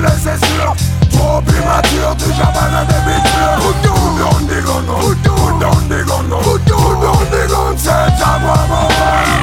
le sais sûr Trop immature, put down the gun, put down the gun C'est Jaguar Boom,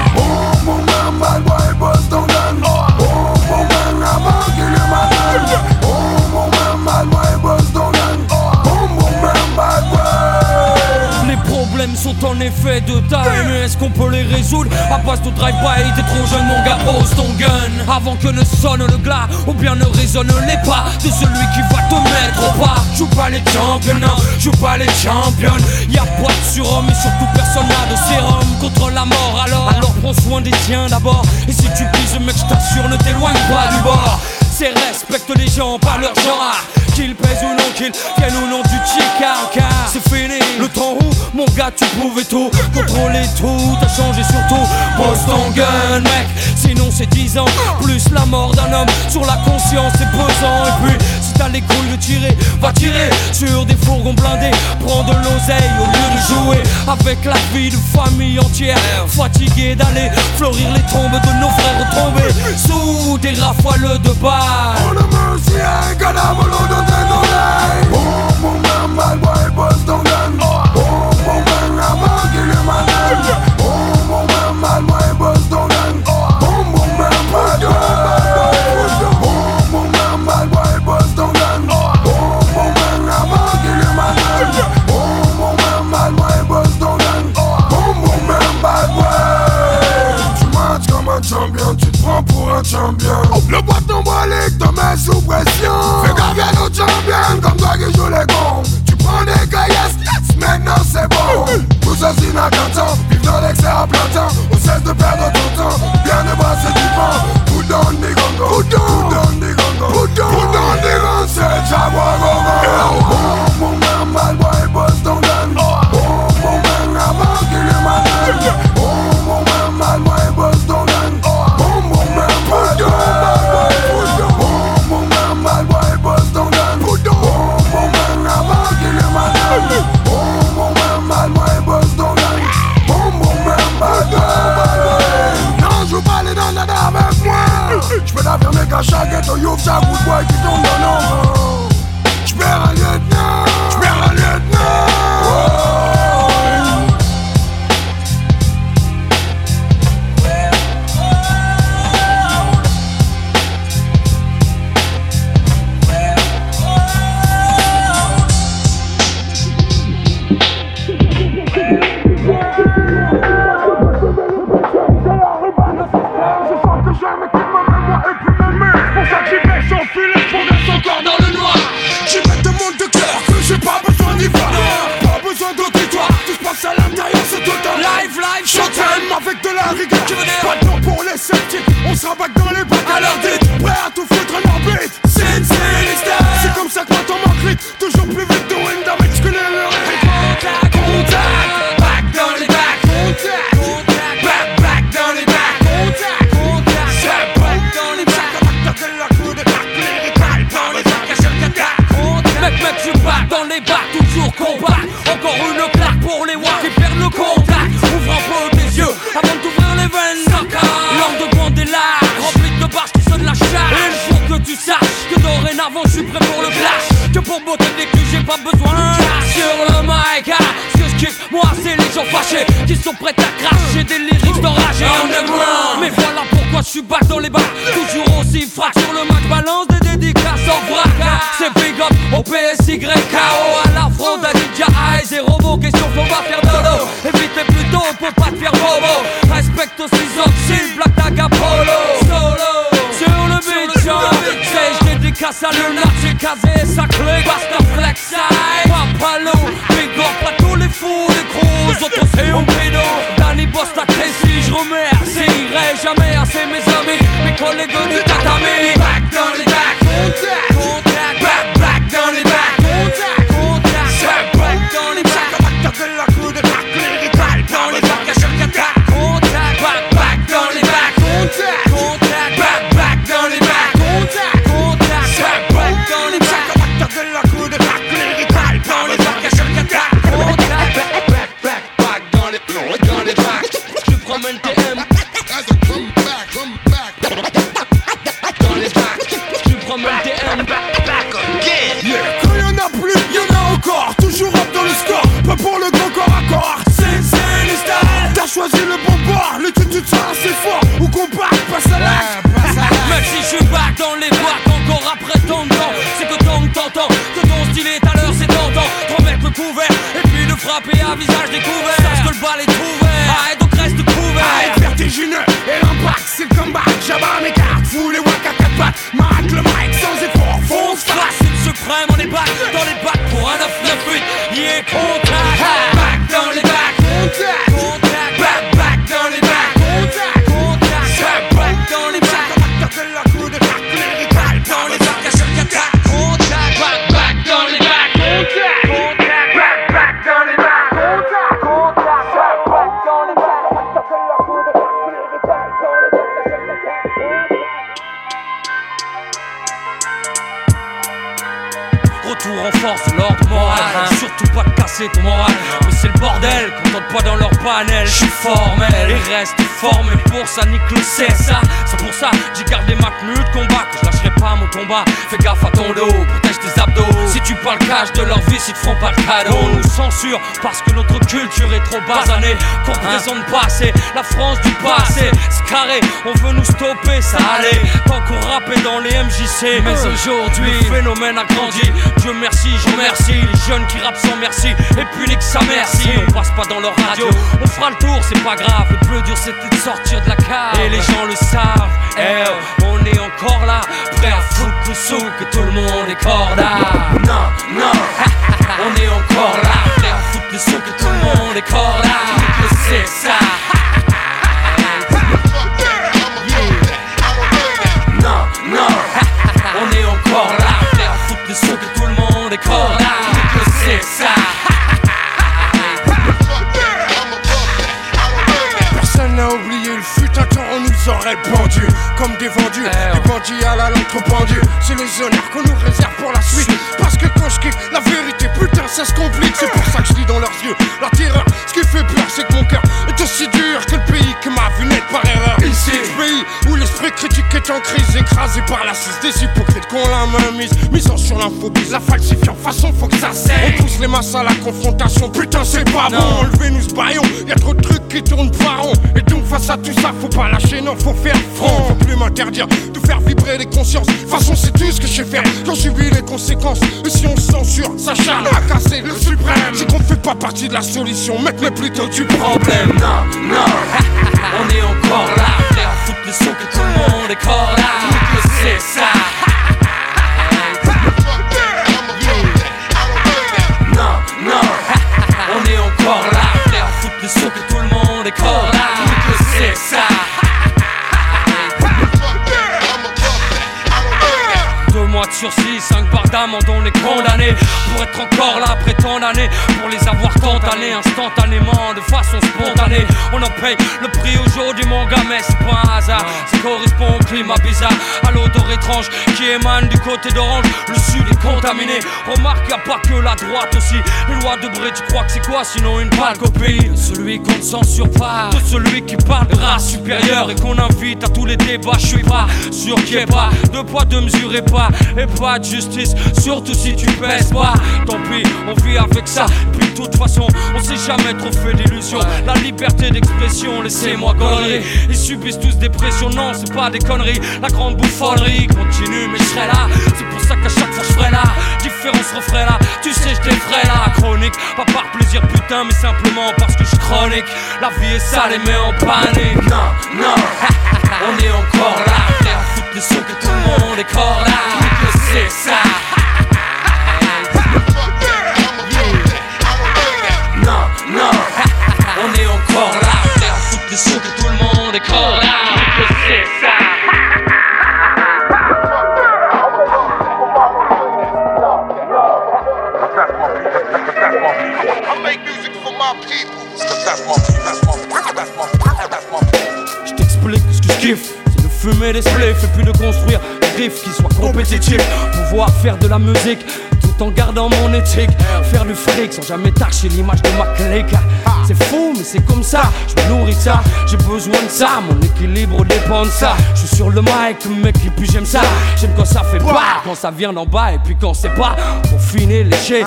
en effet de taille Mais est-ce qu'on peut les résoudre? À base de drive-by T'es trop jeune mon gars, pose ton gun. Avant que ne sonne le glas Ou bien ne résonne les pas De celui qui va te mettre au pas. Joue pas les champions, non, joue pas les championnes Y'a pas de surhomme et surtout personne n'a de sérum Contre la mort. Alors Alors prends soin des tiens d'abord. Et si tu pises mec je t'assure ne t'éloigne pas du bord. C'est respecte les gens par leur genre Qu'ils pèsent ou non, qu'ils viennent ou non du car C'est fini, le temps où mon gars tu pouvais tout Contrôler tout, t'as changé surtout Pose ton gun mec, sinon c'est 10 ans Plus la mort d'un homme sur la conscience c'est pesant. Et puis t'as les couilles de tirer, va tirer Sur des fourgons blindés, prends de l'oseille au lieu de jouer Avec la vie de famille entière. Fatigué d'aller fleurir les tombes de nos frères tombés Sous des rafales de balles Le bâton brolique te met sous pression Fais gaffe à nos champions comme toi qui joue les cons. Tu prends des caillasses, yes, Casé sa clé. Basta Flex Side, Papalo, big up à tous les fous, les gros autres c'est un pédo. Danny Boss, la Tracy, je remercierai jamais assez mes amis, mes collègues du tatami. Back dans les bacs, contact, Je suis formel et reste formé pour ça Nique le c'est ça. C'est pour ça j'ai gardé ma tenue de combat Que pas combat. Fais gaffe à ton dos, protège tes abdos. Si tu parles cash de leur vie, ils te feront pas le cadeau. On nous censure parce que notre culture est trop basanée. Qu'on représente pas assez la France du passé C'est carré, on veut nous stopper, ça allait. Tant qu'on rappait dans les MJC Mais aujourd'hui, le phénomène a grandi. Dieu merci, je remercie les jeunes qui rappent sans merci. Et puis nique sa merci. On passe pas dans leur radio, on fera le tour, c'est pas grave. Le plus dur c'était de sortir de la cave. Et les gens le savent, souk et tout le monde est corda Non, non, on est encore là. Foutre le souk et tout le monde est corda Qu'on nous réserve pour la suite. Parce que quand je kick la vérité, putain ça se complique. C'est pour ça que je lis dans leurs yeux la terreur. Ce qui fait peur c'est que mon cœur est aussi dur que le pays qui m'a vu naître par erreur. Ici, le pays où l'esprit critique est en crise Écrasé par la cise des hypocrites qu'on la main mise. Misant sur l'inphobie, la falsifiant façon faut que ça cesse On pousse les masses à la confrontation, putain c'est pas bon. Enlevez-nous ce baillon, y a trop de trucs qui tournent pas rond. Et donc face à tout ça faut pas lâcher, non faut faire front. Faut plus m'interdire faire vibrer les consciences. Façon c'est tout ce que je sais faire, j'en subis les conséquences Et si on censure, ça charme à casser le suprême. C'est qu'on fait pas partie de la solution, mais plutôt du problème. Non, non, On est encore là, à foutre le que tout le monde est corda C'est ça on est condamné Pour être encore là après tant d'années Pour les avoir tant années instantanément De façon spontanée. On en paye le prix aujourd'hui mon gars Mais c'est pas un hasard. Ça correspond au climat bizarre. À l'odeur étrange qui émane du côté d'Orange Le sud est contaminé. Remarque y a pas que la droite aussi. Les lois de Bré tu crois que c'est quoi? Sinon une pâle copie Celui qu'on ne censure pas De celui qui parle race supérieure Et qu'on invite à tous les débats. Je suis pas sûr qu'il y ait pas de poids de mesure et pas Et pas de justice Surtout si tu pèses pas. Tant pis on vit avec ça. Puis de toute façon on s'est jamais trop fait d'illusions. La liberté d'expression laissez-moi conneries. Ils subissent tous des pressions. Non c'est pas des conneries. La grande bouffonnerie continue mais je serai là. C'est pour ça qu'à chaque fois je ferai là. Différence referai là. Tu sais je ferai là Chronique. Pas par plaisir putain mais simplement parce que je chronique. La vie est sale et met en panique. Non non. On est encore là. À foutre le son que tout le monde est corps là. C'est ça tout le monde est corps là, c'est ça. I make music for my people. That's my, that's my, that's my, that's my. Je t'explique ce que je kiffe C'est de fumer des spliffs et puis de construire des riffs qui soient compétitifs Pouvoir faire de la musique tout en gardant mon éthique. Faire du fric sans jamais tâcher l'image de ma clique. C'est fou, mais c'est comme ça. Je me nourris de ça, j'ai besoin de ça. Mon équilibre dépend de ça. Je suis sur le mic, mec, et puis j'aime ça. J'aime quand ça fait pas, quand ça vient d'en bas, et puis quand c'est pas. Pour finir, lécher.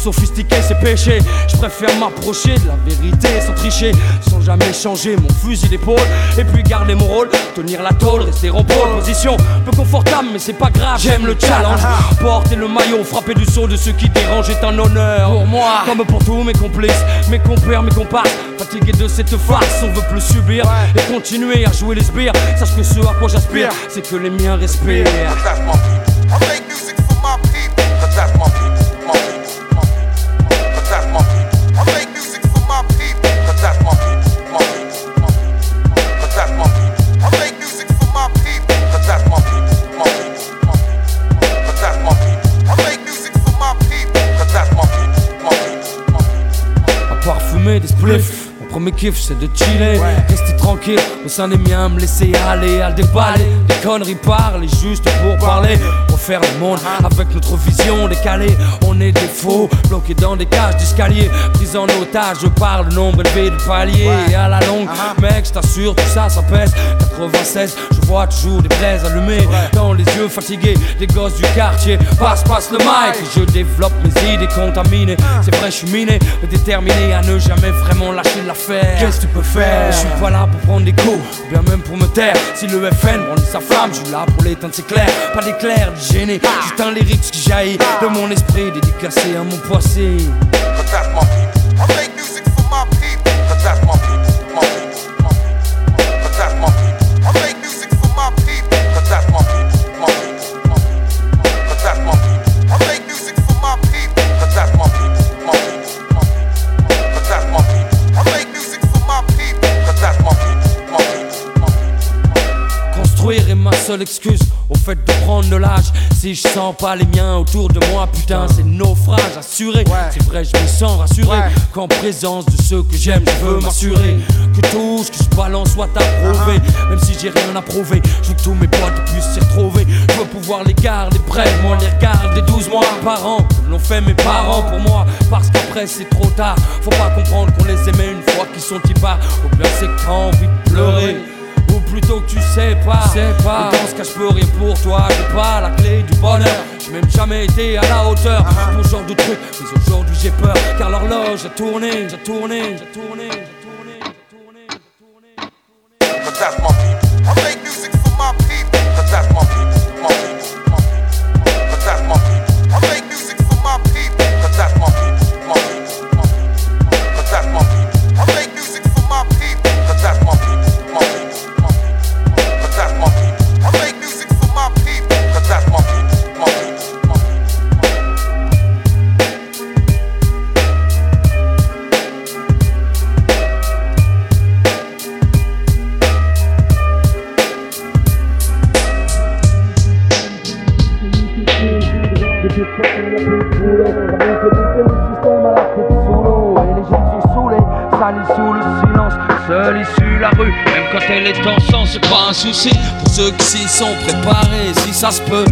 Trop sophistiqué, c'est péché. Je préfère m'approcher de la vérité sans tricher, sans jamais changer mon fusil d'épaule. Et puis garder mon rôle, tenir la tôle, rester en pole position. Peu confortable, mais c'est pas grave. J'aime le challenge. Porter le maillot, frapper du saut de ceux qui dérangent est un honneur. Pour moi, comme pour tous mes complices, mes compères, mes comparses. Fatigué de cette farce, on veut plus subir et continuer à jouer les sbires. Sache que ce à quoi j'aspire, c'est que les miens respirent. Kiff c'est de chiller, rester tranquille au sein des miens, me laisser aller à déballer. Des conneries parler juste pour parler, refaire le monde avec notre vision décalée. On est des faux, bloqués dans des cages d'escalier, pris en otage. Je parle de nombre élevé de paliers et à la longue, mec, je t'assure, tout ça, ça pèse. 96, je toujours des braises allumées dans les yeux fatigués des gosses du quartier. Passe, passe le mic, je développe mes idées contaminées. C'est vrai, je suis miné, mais déterminé à ne jamais vraiment lâcher l'affaire. Qu'est-ce que tu peux faire? Je suis pas là pour prendre des coups, ou bien même pour me taire. Si le FN brandit sa flamme, je suis là pour l'éteindre, c'est clair. Pas d'éclair, de gêner, juste un lyrics qui jaillit de mon esprit, dédicacé à mon passé. Excuse au fait de prendre de l'âge. Si je sens pas les miens autour de moi, putain, c'est naufrage assuré. C'est vrai, je me sens rassuré qu'en présence de ceux que j'aime, je veux m'assurer que tout ce que je balance soit approuvé. Même si j'ai rien à prouver, je veux que tous mes potes puissent s'y retrouver. Je veux pouvoir les garder près, moi les regarder 12 mois par an, comme l'ont fait mes parents pour moi. Parce qu'après c'est trop tard, faut pas comprendre qu'on les aimait une fois qu'ils sont y pas. Ou bien c'est que t'as envie de pleurer. Plutôt que tu sais pas, sais pas. Et dans ce cas je peux rien pour toi. J'ai pas la clé du bonheur. J'ai même jamais été à la hauteur. Pour ce genre de truc. Mais aujourd'hui j'ai peur. Car l'horloge a tourné J'ai tourné J'ai tourné J'ai tourné J'ai tourné J'ai tourné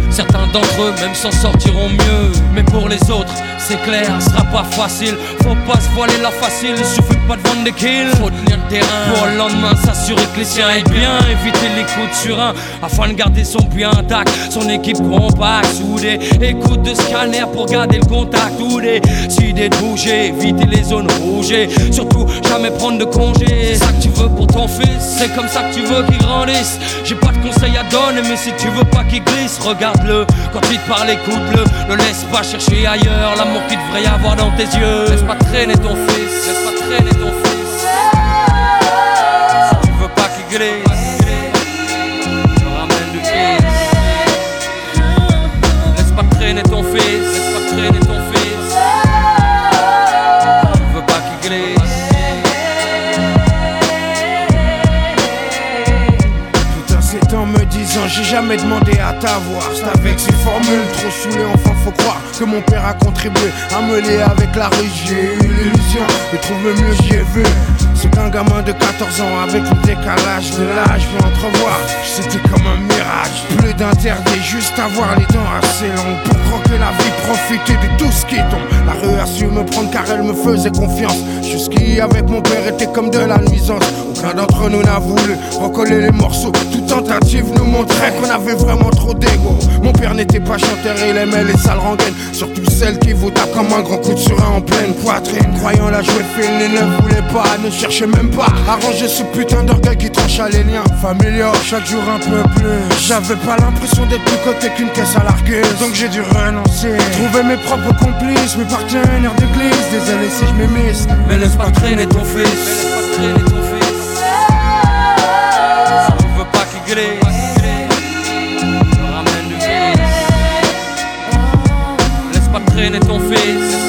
certains d'entre eux même s'en sortiront mieux. Mais pour les autres, c'est clair, ce sera pas facile. Faut pas se voiler la facile, il suffit pas de vendre des kills. Faut tenir pour le lendemain s'assurer que les siens aient bien. Éviter les coups de surin afin de garder son bien intact. Son équipe compacte, soudée. Écoute de scanner pour garder le contact. Ou des idées de bouger, éviter les zones rouges. et Surtout, jamais prendre de congé. C'est ça que tu veux pour ton fils, c'est comme ça que tu veux qu'il grandisse. J'ai pas de conseils à donner, mais si tu veux pas qu'il glisse, regarde-le. Quand il te parle, écoute-le. Ne laisse pas chercher ailleurs l'amour qu'il devrait y avoir dans tes yeux. Laisse pas traîner ton fils, laisse pas traîner ton fils. Laisse pas traîner ton fils, laisse pas traîner ton fils. Tu veux pas qu'il glisse. Tout un sept ans me disant j'ai jamais demandé à t'avoir C'est avec ces formules trop saoulées enfin faut croire que mon père a contribué à me lier avec la rue J'ai eu l'illusion de trouver mieux j'y ai vu C'est qu'un gamin de 14 ans avec le décalage de l'âge peut entrevoir. C'était comme un mirage, plus d'interdit, juste avoir les dents assez longues pour croquer la vie, profiter de tout ce qui tombe. La rue a su me prendre car elle me faisait confiance. Jusqu'ici avec mon père était comme de la nuisance. Aucun d'entre nous n'a voulu recoller les morceaux. Toute tentative nous montrait qu'on avait vraiment trop d'ego. Mon père n'était pas chanteur, il aimait les sales rengaines. Surtout celles qui vous tapent comme un grand coup de surin en pleine poitrine. Croyant la jouer fine, il ne voulait pas, ne cherchait même pas à ranger ce putain d'orgueil qui trancha les liens familiaux. Chaque jour un peu plus. J'avais pas l'impression d'être plus côté qu'une caisse à largueuse. Donc j'ai dû renoncer. Trouver mes propres complices, mes partenaires d'église. Désolé si je m'émisse. Mais laisse pas traîner ton fils. Laisse pas traîner ton traîner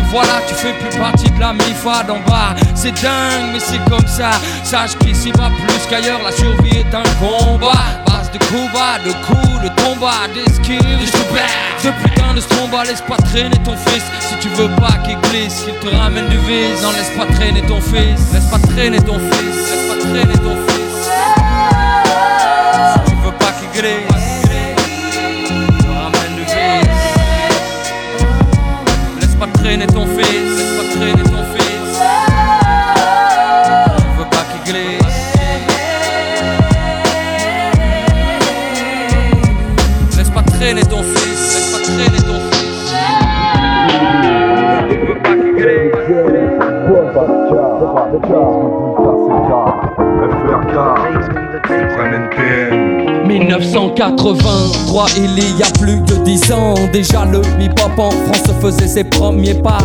voilà tu fais plus partie de la MIFA d'en bas. C'est dingue mais c'est comme ça. Sache qu'ici va plus qu'ailleurs La survie est un combat. Base de coups bas, de coups, de combat D'esquive, de super. Ce putain de stromba Laisse pas traîner ton fils. Si tu veux pas qu'il glisse Qu'il te ramène du vice. Non laisse pas traîner ton fils. Laisse pas traîner ton fils. Laisse pas traîner ton fils Pas traîner ton 1983, il y a plus de 10 ans, déjà le hip-hop en France faisait ses premiers pas.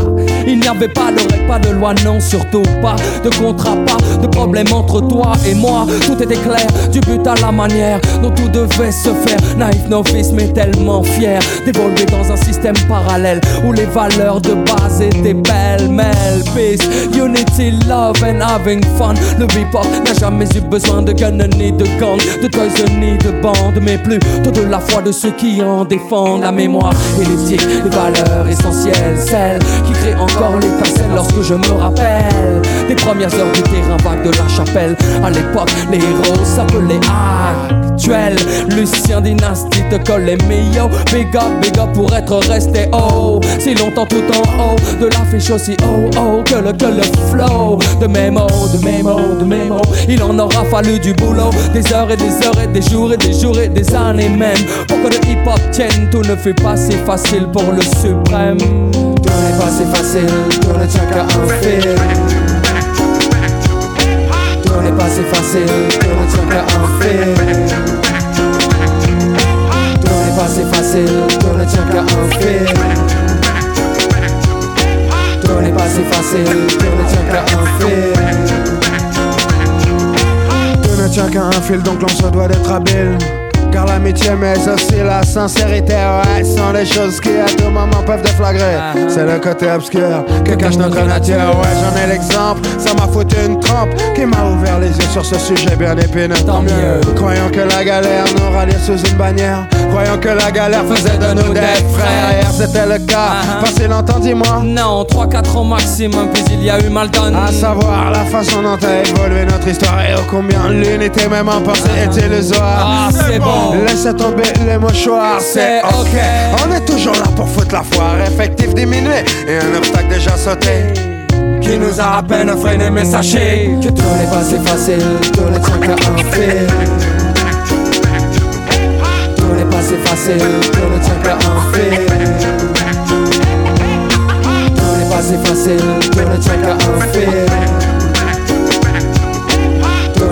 Il n'y avait pas de pas de loi, non, surtout pas de contrat, pas de problème entre toi et moi. Tout était clair, du but à la manière dont tout devait se faire. Naïf, novice, mais tellement fier d'évoluer dans un système parallèle où les valeurs de base étaient pêle-mêle. Peace, unity, love and having fun. Le hip-hop n'a jamais eu besoin de gun ni de gang, de toys ni de bande, mais plutôt de la foi de ceux qui en défendent la mémoire et l'éthique, les valeurs essentielles, celles qui créent encore l'étincelle lorsque je me rappelle des premières heures du terrain vague de la chapelle. À l'époque, les héros s'appelaient Lucien Dynastie te colle les meilleurs. Big up, big pour être resté haut. Si longtemps tout en haut de l'affiche aussi oh oh que le, que le flow de mots, de mes mots, de mots. Il en aura fallu du boulot, des heures et des heures et des jours et des jours et des années même. Pour que le hip hop tienne, tout ne fut pas si facile pour le suprême. Tout n'est pas si facile, tout ne tient qu'à un. Tout n'est pas si facile, tout ne tient qu'à un. Si facile, tout ne tient qu'à un fil. Tout n'est pas facile, ne tient qu'à un fil. Tout ne tient qu'à un fil, donc l'on doit d'être habile. Car l'amitié, mais aussi la sincérité, ouais, sont les choses qui à tout moment peuvent déflagrer. C'est le côté obscur que cache notre nature, ouais, j'en ai l'exemple. Ça m'a foutu une trempe qui m'a ouvert les yeux sur ce sujet bien épineux. Tant mieux. Croyant que la galère nous ralliait sous une bannière. Croyant que la galère faisait de nous des frères. Hier c'était le cas, Ah, ah. passé longtemps, dis-moi. Non, 3-4 ans maximum, puis il y a eu Maldon. À savoir la façon dont a évolué notre histoire et ô combien l'unité même en pensée est illusoire. Ah, c'est bon. Laissez tomber les mouchoirs, c'est ok. On est toujours là pour foutre la foire, effectif diminué et un obstacle déjà sauté. qui nous a à peine freiné, mais sachez que tout n'est pas si facile, tout ne tient qu'à un fil. Tout n'est pas si facile, tout ne tient qu'à un fil. Tout n'est pas si facile, tout ne tient qu'à un fil.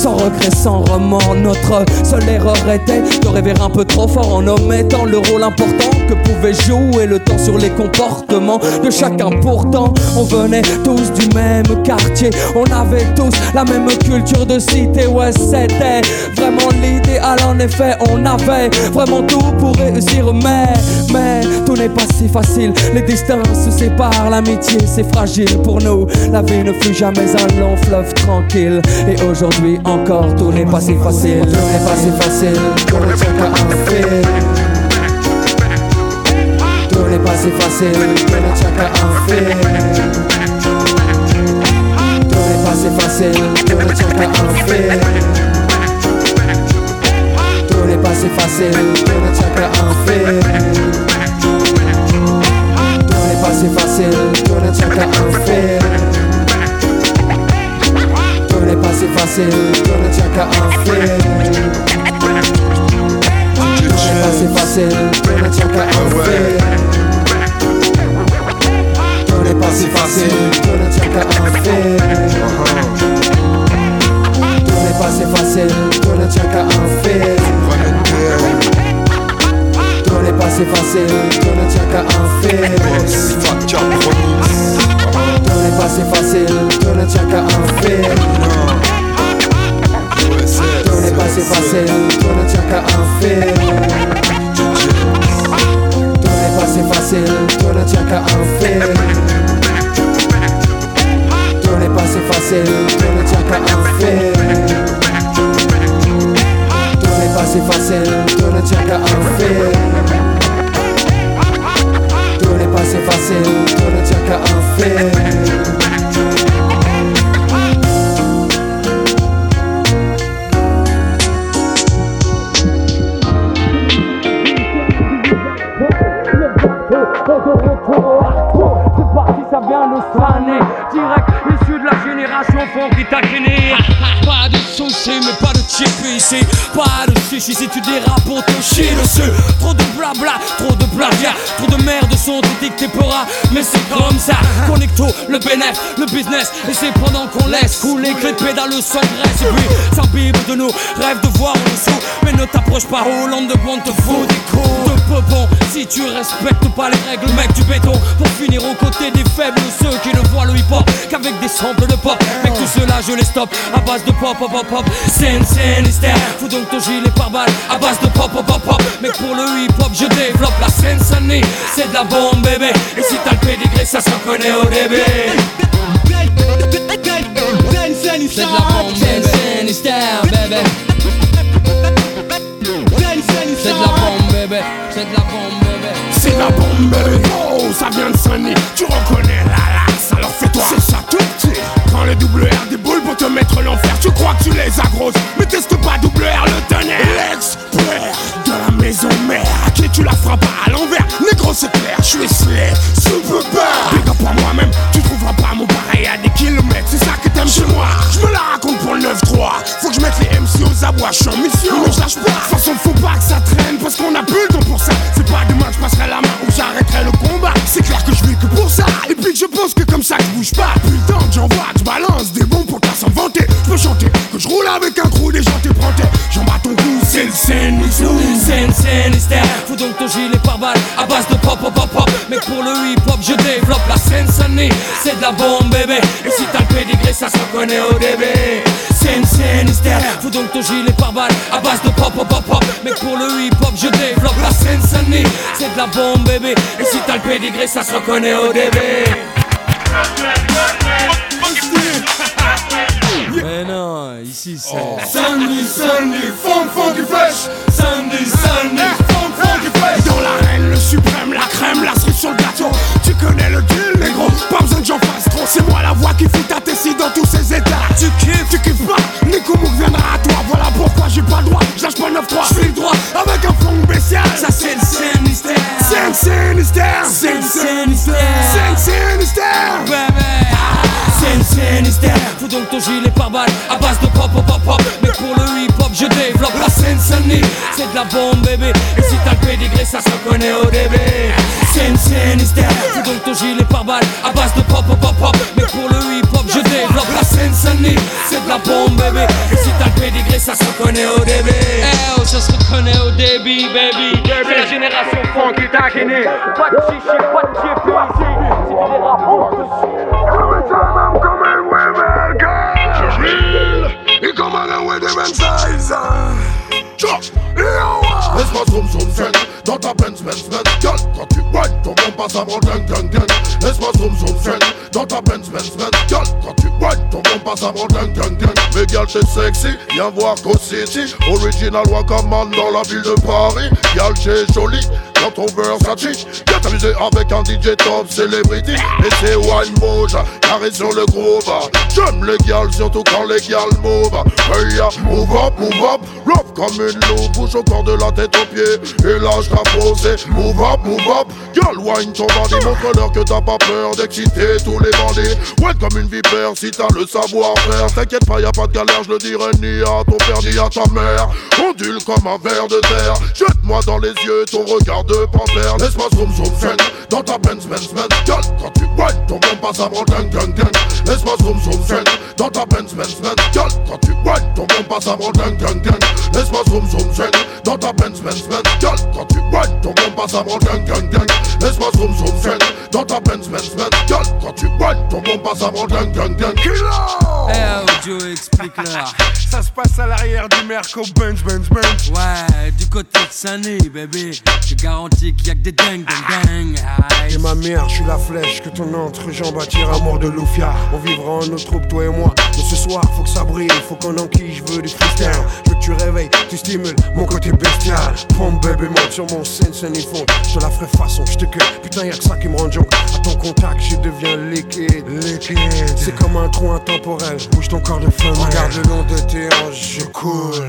Sans regret, sans remords, notre seule erreur était de rêver un peu trop fort en omettant le rôle important que pouvait jouer le temps sur les comportements de chacun. Pourtant, on venait tous du même quartier, on avait tous la même culture de cité. Ouais, c'était vraiment l'idéal. En effet, on avait vraiment tout pour réussir, mais, mais tout n'est pas si facile. Les distances se séparent, l'amitié c'est fragile pour nous. La vie ne fut jamais un long fleuve tranquille, et aujourd'hui encore, tout n'est pas si facile, tout n'est pas si facile, tout ne tient qu'à un fil. Tout n'est pas si facile, tout ne tient qu'à un fil. Tout n'est pas si facile, tout ne tient qu'à un fil. Tout n'est pas si facile, tout ne tient qu'à un fil. Tout n'est pas si facile, tout ne tient qu'à un. Pas si facile, qu'à un fil. Tout n'est pas si facile, qu'à un fil. Tout n'est pas si facile, qu'à un fil. Tout n'est pas si facile, qu'à un fil. Tout n'est pas si facile, qu'à un fil. Tout n'est pas si facile, tout ne tient qu'à un fil. Tout n'est pas si facile, tout ne tient qu'à un fil. Tout n'est pas si facile, tout ne tient qu'à un fil. Tout n'est pas si facile, tout ne tient qu'à si facile, tout ne tient qu'à un fil. C'est parti, ça vient de slaner Direct, Pas de soucis, mais pas de chip ici. Pas de chichi si tu dérapes pour te chier dessus Trop de blabla, trop de plagiat Trop de merde sont dictés pora Mais c'est comme ça. Connecto, le bénéf, le business. Et c'est pendant qu'on laisse couler que les pédales s'engraissent Et puis, s'imbibe de nous, rêve de voir en dessous Mais ne t'approche pas, Hollande de bon te fout des coups. De peu Si tu respectes pas les règles, mec du béton. Pour finir aux côtés des faibles, ceux qui ne voient le hip-hop Qu'avec des samples de pop. Mec tout cela je les stoppe à base de pop pop pop pop. Scène, hystère Fous donc ton gilet par balle à base de pop pop pop pop. Mec pour le hip-hop je développe la scène Sunny C'est de la bombe bébé. Et si t'as le pédigré ça se reconnaît au début. C'est de la bombe bébé. C'est de la bombe bébé. C'est de la bombe C'est la bombe. Oh, ça vient de sonner. Tu reconnais la lasse, alors fais-toi. C'est ça tout petit. Prends le double R des boules pour te mettre l'enfer. Tu crois que tu les as grosses, mais teste pas double R le tonnerre. L'expert de la maison mère. À qui tu la frappes à l'envers. Négro, c'est clair, je suis slave, super bad. Big up à moi-même, tu trouveras pas mon pareil à des kilomètres. C'est ça que t'aimes chez moi. Je me la raconte pour le 9-3. Faut que je mette les MC aux abois, je suis en mission. Mais je lâche pas. De toute façon, faut pas que ça traîne parce qu'on a plus passerai la main ou j'arrêterai le combat. C'est clair que je vis que pour ça. Et puis je pense que comme ça, je bouge pas. Plus le temps que j'envoie, que je balance des bons pour s'en vanter. Je peux chanter que je roule avec un crew des gens t'es J'en bats ton cou, Scène, scène, hystère Fous donc ton gilet par balle à base de pop, pop, pop, pop Mais pour le hip-hop, je développe la scène C'est de la bombe, bébé Et si t'as le pédigré, ça se reconnaît au début Scène, hystère Fous donc ton gilet par balle à base de pop, pop, pop, pop Mais pour le hip-hop, je développe la scène Sunny C'est de la bombe, bébé Et si t'as le pédigré, ça se reconnaît au début Mais non, ici c'est... Sandy, Sandy, funk, funky fresh. Sandy, Sandy, funk, funky fresh. Dans l'arène, le suprême, la crème, la cerise sur le gâteau. Tu connais le deal, négro. Pas besoin que j'en fasse trop. C'est moi la voix qui fait ta tessie dans tous ces états. Tu kiffes, tu kiffes pas, Nico Mouk viendra à toi. Voilà pourquoi j'ai pas le droit, je lâche pas 9-3, je le droit avec un fond spécial. Ça c'est le sinistère, c'est le sinistère, c'est le sinistère, c'est le sinistère, c'est le sinistère. Fous donc ton gilet par balle à base de pop, pop, pop. Mais pour le hip hop, je développe la Seine-Saint-Denis. C'est de la bombe, bébé. Et si t'as le pédigré, ça se reconnaît au DB. C'est le sinistère. Fous donc ton gilet par balle à base de pop, pop, pop, pop. Mais pour le hip je développe la scène Sunny. C'est de la bombe, bébé. Et si t'as le pédigré, ça se reconnaît au début. Eh oh, ça se reconnaît au débit, baby. C'est la génération funk qui t'a gagné. Pas de chichi, pas de chier, ici. Si tu dérapes, on te girl Real You come on with different size Laisse-moi zoom zoom zen Dans ta Benz Benz Benz. Girl quand tu whine ton bon passe avant ding ding ding Laisse-moi zoom zoom zen Dans ta Benz Benz Benz. Girl quand tu whine ton bon passe avant ding ding ding Mais girl t'es sexy. Viens voir Go City Original Wakaman dans la ville de Paris. Girl t'es jolie dans ton Versace Viens t'amuser avec un DJ top celebrity Et c'est Wine Moja Carré sur le groove J'aime les gals surtout quand les gals move Hey ya, move up, move up. Love comme une loupe Bouge au corps de la tête aux pieds. Et lâche ta posée Move up, move up. Girl, wine ton bandit. Montre-leur que t'as pas peur d'exciter tous les bandits. Ouais comme une vipère si t'as le savoir-faire. T'inquiète pas, y a pas de galère, je le dirai ni à ton père ni à ta mère. Ondule comme un ver de terre. Jette-moi dans les yeux ton regard de panthère Laisse-moi zoom zoom zen Dans ta Benz Benz Benz Girl, quand tu whine ton bon passe avant ding ding ding Laisse-moi zoom zoom zen Dans ta Benz Benz Benz Girl, quand tu whine ton bon passe avant ding ding ding Laisse-moi zoom zoom zen Dans ta Benz Benz Benz Girl, quand tu whine ton bon passe avant ding ding ding Laisse-moi zoom zoom zen Dans ta Benz Benz Benz Girl, quand tu whine ton bon passe avant ding ding ding Eh oh, Joe, explique-leur. Ça se passe à l'arrière du Merco Benz Benz Benz Ouais, du côté de Sunny, bébé. Je garantis qu'il y a que des dingues, dingues, dingues. Et ma mère, je suis la flèche que ton entrejambe attire à mort de Lufia. On vivra en notre troupe, toi et moi. Mais ce soir, faut que ça brille, faut qu'on enquille, je veux du freestyle. Je veux que tu réveilles, tu stimules mon côté bestial. Pompe bébé, monte sur mon scène, scène et fond. Je te la ferai façon, je te que. Putain, y'a que ça qui me rend junk. À ton contact, je deviens liquide. Liquide. C'est comme un trou intemporel. Bouge ton corps de flamme. Regarde le long de tes hanches, je coule.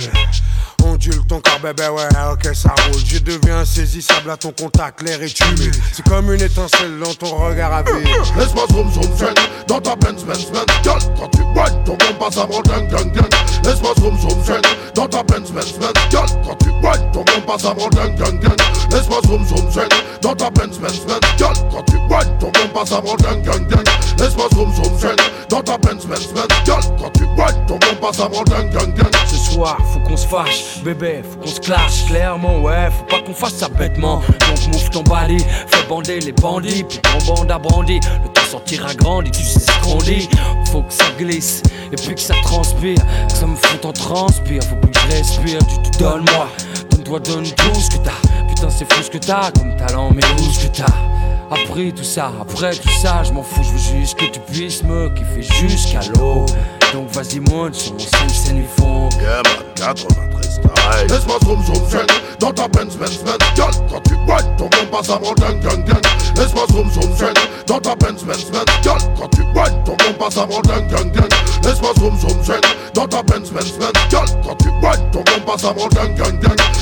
Ondule ton corps, bébé, ouais, ok, ça roule. Je deviens insaisissable à ton contact, l'air est humide. C'est comme une étincelle dans ton regard à vide. Laisse-moi zoom zoom zen Dans ta Benz Benz Benz Girl, quand tu whine ton bon passe avant ding ding ding Laisse-moi zoom zoom zen Dans ta Benz Benz Benz Girl, quand tu whine ton bon passe avant ding ding ding Laisse-moi zoom zoom zen Dans ta Benz Benz Benz Girl, quand tu whine ton bon passe avant ding ding ding Laisse-moi zoom zoom zen Dans ta Benz Benz Benz Girl, quand tu whine ton bon passe avant ding ding ding Ce soir, faut qu'on se fâche, bébé, faut qu'on se clash clairement, ouais, faut pas qu'on fasse ça bêtement. Donc move ton bali, fais bander les bandits, puis ton bande a brandi. Le temps sortira grandi, tu sais ce qu'on dit. Faut que ça glisse, et puis que ça transpire, que ça me fout en transpire. Faut plus que je respire, tu te donnes-moi, donne-toi, donne tout ce que t'as. Putain, c'est fou ce que t'as comme talent, mais où ce que t'as? Après tout ça, après tout ça, je m'en fous, je veux juste que tu puisses me kiffer jusqu'à l'eau. Donc vas-y monte sur mon scène, scène du fond. Yeah man, 93 style Laisse-moi zoom zoom Dans ta Benz Benz Benz. Girl, quand tu whine ton bon passe avant ding ding ding Laisse-moi zoom zoom zen Dans ta Benz Benz Benz. Girl, quand tu whine ton bon passe avant ding ding ding Laisse-moi zoom zoom zen Dans ta Benz Benz Benz. Girl, quand tu ton passe avant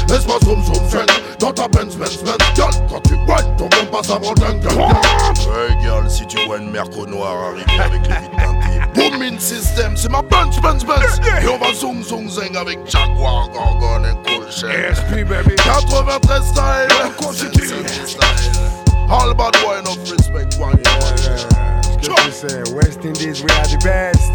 Laisse-moi zoom zoom Dans ta Benz Benz Benz. Girl, quand tu whine ton bon passe avant Hey girl, si tu vois une merco noire arriver avec les vides teintées Booming system, c'est ma Benz Benz Benz. Et on va zoom zoom zing avec Jaguar, Gorgon et Cool Shell SP baby. 93 style. Style. All bad boy enough respect que tu sais, West Indies, we are the best.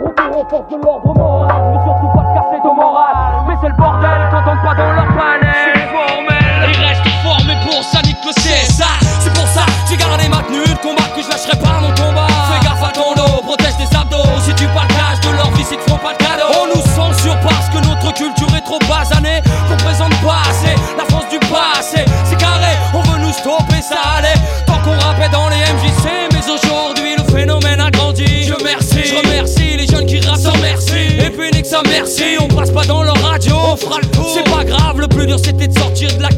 Retour aux forces de l'ordre moral, je veux surtout pas te casser ton moral. C'est le bordel quand on pas dans leur. C'est formel, ils restent formés pour ça, nique le CSA. C'est pour ça, j'ai gardé ma tenue de combat que je lâcherai pas mon combat. Fais gaffe à ton dos, protège tes abdos. Si tu partages de leur vie, ils te feront pas de cadeau. On nous censure parce que notre culture est trop basanée. Qu'on présente pas assez la France du passé. C'est carré, on veut nous stopper, ça allait. Tant qu'on rappait dans les MJC, mais aujourd'hui le phénomène a grandi. Je merci, je remercie les jeunes qui sans merci. Et puis nique ça merci, on passe pas dans leur on fera le. C'est pas grave, le plus dur c'était de sortir de la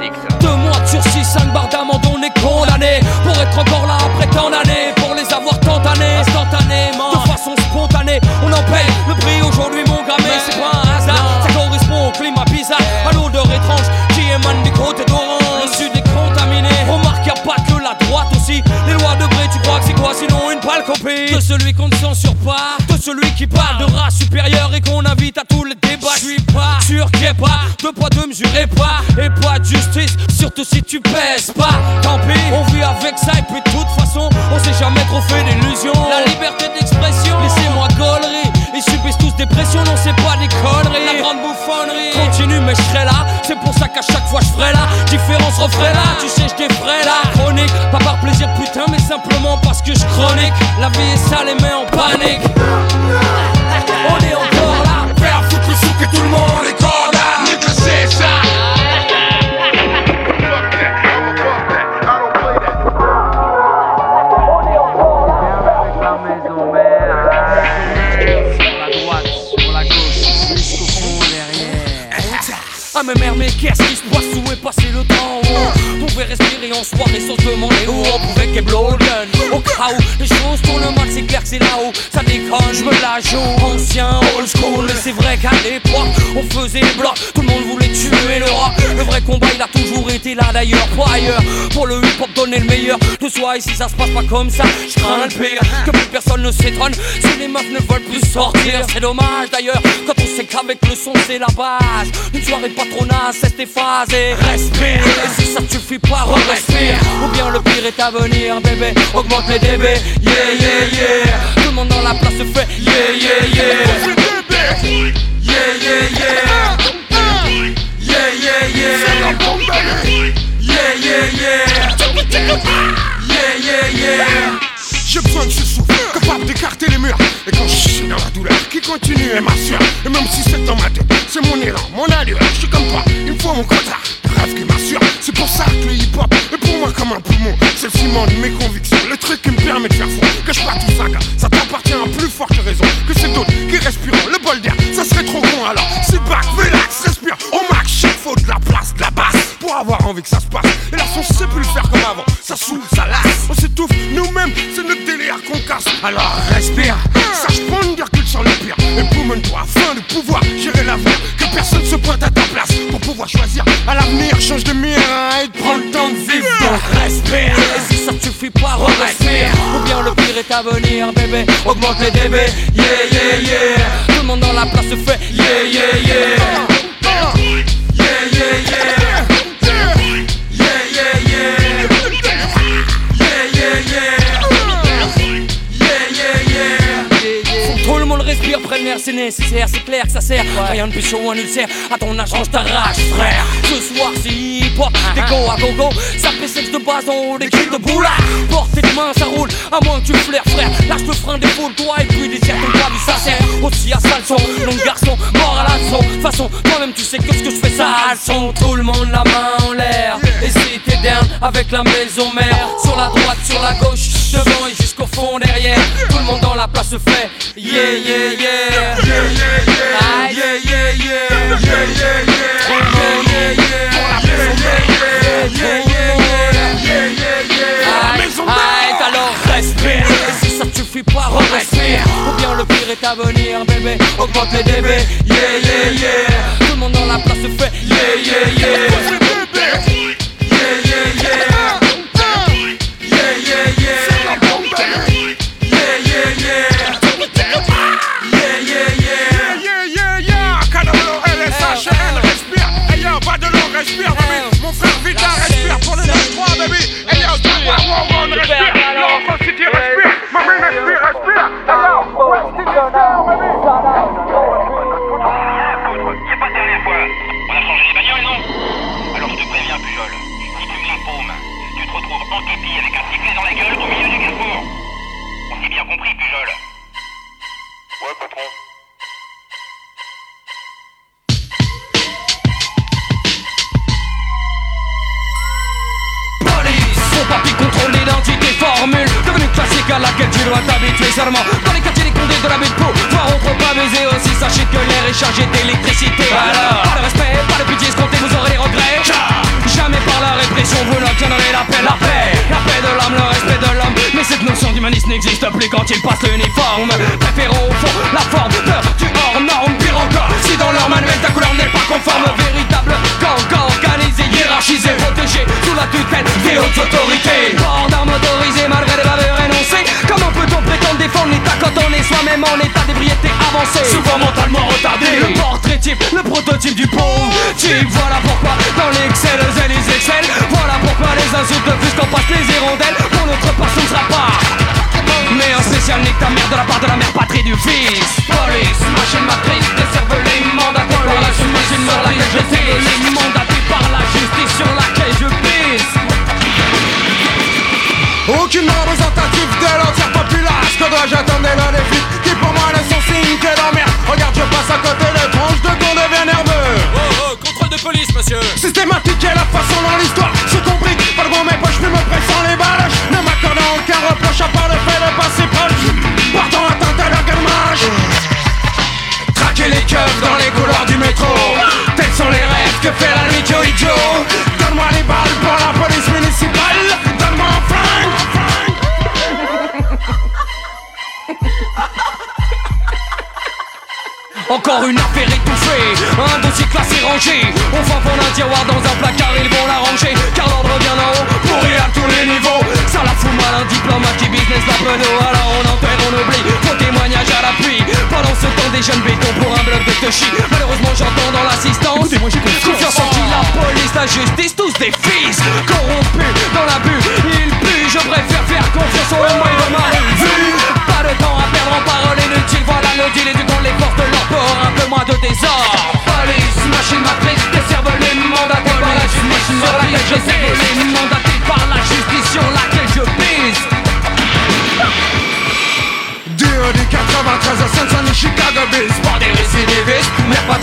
Addict. Parce que je chronique. La vie est sale et met en panique. Ancien old school. Mais c'est vrai qu'à l'époque on faisait bloc. Tout le monde voulait tuer le Le vrai combat il a toujours été là d'ailleurs. Pas ailleurs Pour le hip hop donner le meilleur. De soi Et si ça se passe pas comme ça je crains le pire. Que plus personne ne s'étonne Si les meufs ne veulent plus sortir. C'est dommage d'ailleurs Quand on sait qu'avec le son c'est la base. Une soirée patronale c'est effacé Respire. Et si ça te suffit pas respire Ou bien le pire est à venir bébé. Augmente les dB Yeah yeah yeah monde dans la place fait Yeah yeah yeah Yeah yeah yeah Yeah yeah yeah Yeah yeah yeah Yeah yeah yeah J'ai besoin de ce souffle, capable d'écarter les murs. Et quand je suis dans la douleur, qui continue et m'assure. Et même si c'est dans ma tête, c'est mon élan, mon allure. Je suis comme toi, il me faut mon. Le rêve qui m'assure, c'est pour ça que le hip-hop est pour moi comme un poumon. C'est le ciment de mes convictions, le truc qui me permet de faire fond. Que je pas tout ça, que c'est d'autres qui respirent le bol d'air. Ça serait trop con alors. C'est back, relax, respire au max. Chaque faut de la place, de la basse pour avoir envie que ça se passe. Et là, on sait plus le faire comme avant. Ça saoule, ça lasse. On s'étouffe nous-mêmes, c'est notre délire qu'on casse. Alors respire, sache prendre du recul sur le pire. Et boumene-toi afin de pouvoir gérer l'avenir. Que personne se pointe à ta place pour pouvoir choisir. À l'avenir, change de mire et de prendre le temps de vivre. Respire. Si ça te suffit pas, respire est à venir, bébé Augmente les dB Yeah, yeah, yeah. Tout le monde dans la place se fait. Yeah, yeah, yeah Yeah, yeah, c'est nécessaire, c'est clair que ça sert. Rien de plus chaud, un ulcère. À ton âge, je t'arrache, frère. Ce soir, c'est hip-hop, des go à gogo. Ça fait sexe de base en haut, des kills de boula. Portée de main, ça roule, à moins que tu flaires, frère. Lâche le frein, défaut toi et puis désire ton pas du ça sert. Aussi à sale son, long garçon, mort à la leçon. Façon, toi-même, tu sais que ce que je fais, ça a le son. Tout le monde la main en l'air. Et si t'es avec la maison mère, sur la droite, sur la gauche, devant et jusqu'au fond derrière. Tout le monde dans la place fait yeah yeah yeah. Yeah yeah yeah. Yeah yeah yeah. Yeah yeah yeah. Yeah yeah yeah. alors respire. Et si ça te suffit pas, respire. Ou bien le pire est à venir, bébé. Augmente les dB. Yeah yeah yeah. Tout le monde dans la place fait yeah yeah yeah. À laquelle tu dois t'habituer seulement. Dans les quartiers des condés de la de Pau Voir autre pas baiser aussi, sachez que l'air est chargé d'électricité. Alors, pas de respect, pas de pitié escompté, vous aurez les regrets. Jamais par la répression vous n'obtiendrez la paix. La paix, la paix de l'âme, le respect de l'homme. Mais cette notion d'humanisme n'existe plus quand il passe l'uniforme. Préférons au fond la forme, peur du hors norme. Pire encore, si dans leur manuel ta couleur n'est pas conforme. Véritable gang organisé, hiérarchisé, protégé Sous la tutelle des hautes autorités. Port d'armes autorisées malgré les bavures énoncées Comment peut-on prétendre défendre l'état quand on est soi-même en état d'ébriété avancé Souvent mentalement retardé. Le portrait type, le prototype du pauvre type. Voilà pourquoi dans l'excel, zèle ils excellent Voilà pourquoi les insultes fusent quand passent les hirondelles. Pour notre part ce ne sera pas mais un spécial nique ta mère de la part de la mère patrie du fils. Police, machine matrice, décervelée, mandatée par la Machine sur laquelle je décervelée, mandatée par la justice Sur laquelle je pisse Aucune représentative de l'entière populace. Que dois-je attendre d'un des flics Qui pour moi ne sont signe que dormir Regarde je passe à côté des tranches de qu'on devient nerveux. Oh oh, contrôle de police monsieur. Systématique est la façon dans l'histoire Je compris, pas de mes poches plus me pressant les baloches Ne m'accordant aucun reproche à part le fait de passer proche. Portant atteinte à leur gamage Traquer les keufs dans les couloirs du métro. Tels sont les rêves que fait la nuit Joe Joe Donne-moi les balles pour la police Encore une affaire étouffée, un dossier classé rangé. On va prendre un tiroir dans un placard, ils vont la ranger. Car l'ordre vient d'en haut, pourri à tous les niveaux. Ça la fout mal, un diplomate qui business la peau Alors on enterre, on oublie, faux témoignage à l'appui. Pendant ce temps des jeunes bétons pour un bloc de touchy Malheureusement j'entends dans l'assistance. Confiance. En qui la police, la justice, tous des fils. Corrompus dans l'abus, ils puent Je préfère faire confiance au moins de ma vue Pas de temps en paroles inutiles Voilà le deal et du coup les forces de leur Un peu moins de désordre. Police, machine matrice, décervelée Mandatée par la justice. Sur laquelle je sais Mandatée par la justice sur laquelle je pisse Dur du 93 à Saint-Denis, Chicago Bills Pas des récidivistes, mais pas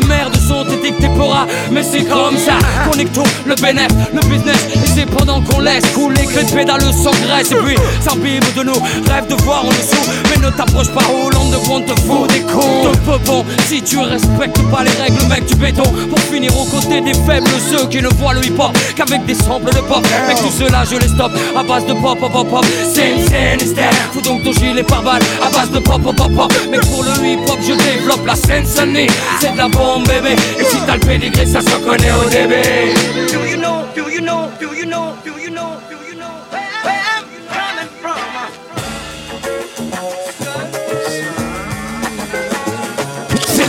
de merde sont édictés pour Mais c'est comme ça Connecto, le bénéf, le business Pendant qu'on laisse couler que les pédales s'engraissent Et puis s'imbibe de nous, rêve de voir en dessous Mais ne t'approche pas Hollande de vont te faut des cons De peu bon, si tu respectes pas les règles mec du béton. Pour finir aux côtés des faibles Ceux qui ne voient le hip hop qu'avec des samples de pop. Mec tout cela je les stoppe à base de pop pop pop pop. Sinister Fous donc ton gilet par balle à base de pop pop pop pop. Mais pour le hip hop je développe la scène C'est de la bombe bébé. Et si t'as le pédigré ça se reconnaît au début you know, do you know, do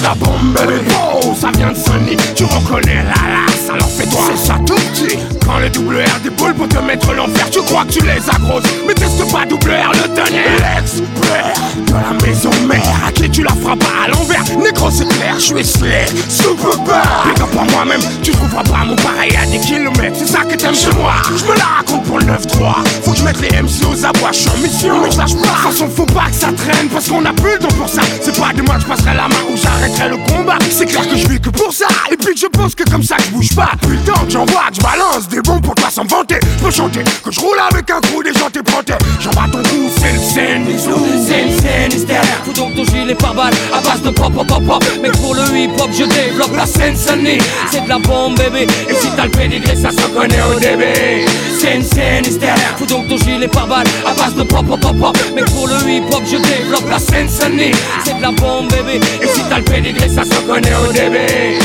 Oh, ça vient de Sony, tu reconnais la lasse, alors fais-toi. C'est ça tout petit. Quand le double R déboule pour te mettre l'enfer, tu crois que tu les agroses. Mais teste pas double R le tonnerre. L'expert de la maison mère, à qui tu la feras pas à l'envers. Négro, c'est clair, je suis slay, super bad. Big up à moi-même, tu trouveras pas mon pareil à des kilomètres. C'est ça que t'aimes chez moi. Je me la raconte pour le 9-3. Faut que je mette les MC aux abois, je suis en mission. Mais je lâche pas. De toute façon, faut pas que ça traîne parce qu'on a plus le temps pour ça. C'est pas demain que je passerai la main ou j'arrêterai le combat. C'est clair que je vis que pour ça. Et puis que je pense que comme ça, je bouge pas. Le temps que j'envoie, que je balance des bons pour pas s'en vanter. Je peux chanter que je roule avec un crew des gens t'es prêté. J'en bats ton cou, c'est le scène, C'est une scène hystère Fous donc ton gilet par balle à base de pop pop pop pop Mais pour le hip hop je développe la scène Sunny C'est de la bombe bébé Et si t'as le pédigré ça se connaît au début C'est une scène hystère Fous donc ton gilet par balle à base de pop pop pop pop Mais pour le hip hop je développe la scène Sunny C'est de la bombe bébé Et si t'as le pédigré ça se connaît au début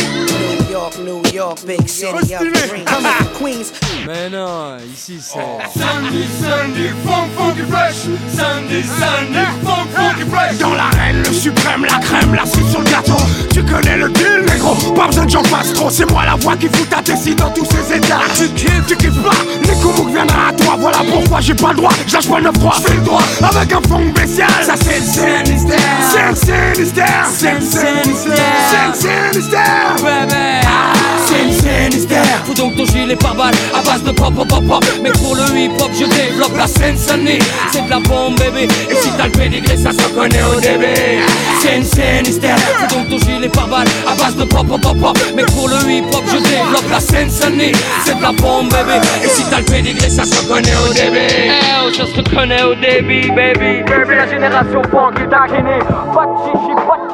New York, New York, big city of dreams. Coming from Queens. Mais non, ici c'est. Sandy, Sandy, funk, funky fresh. Sandy, Sandy, funk, funky fresh. Dans l'arène, le suprême, la crème, la suite sur le gâteau. Tu connais le deal, négro? Pas besoin que j'en fasse trop. C'est moi la voix qui fout ta tessie dans tous ces états. Tu kiffes, tu kiffes pas. Nico Mouk viendra à toi. Voilà pourquoi j'ai pas le droit. Je lâche pas le 9-3. J'fais le droit avec un fond spécial. Ça c'est le Sinister. C'est le Sinister. C'est le Sinister. C'est le Sinister. Bébé C'est une scène hystère Fous donc ton gilet par balle à base de pop pop pop pop. Mais pour le hip hop je développe la scène Sunny C'est de la bombe bébé. Et si t'as le pédigré ça se connaît au début C'est une scène hystère Fous donc ton gilet par balle à base de pop pop pop pop. Mais pour le hip hop je développe la scène Sunny C'est de la bombe bébé. Et si t'as le pédigré ça se connaît au début Eh ça se connaît au début baby. C'est la génération punk et taquiné Pas de chichi, pas de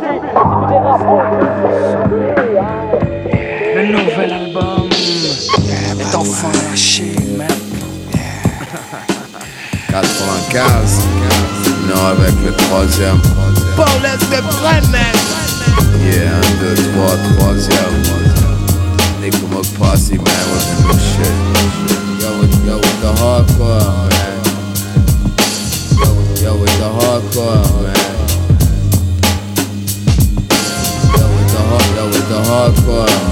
C'est des rapports Le nouvel album est enfin lâché, man. 95, non avec le troisième. Paul me prendre, Yeah, un, deux, trois, troisième. Nigga my posse, man, was the new shit? Yo, with, yo, with the hardcore, man. Yo, with- yo, with the hardcore, man. Yo, with the yo, with the hardcore, man.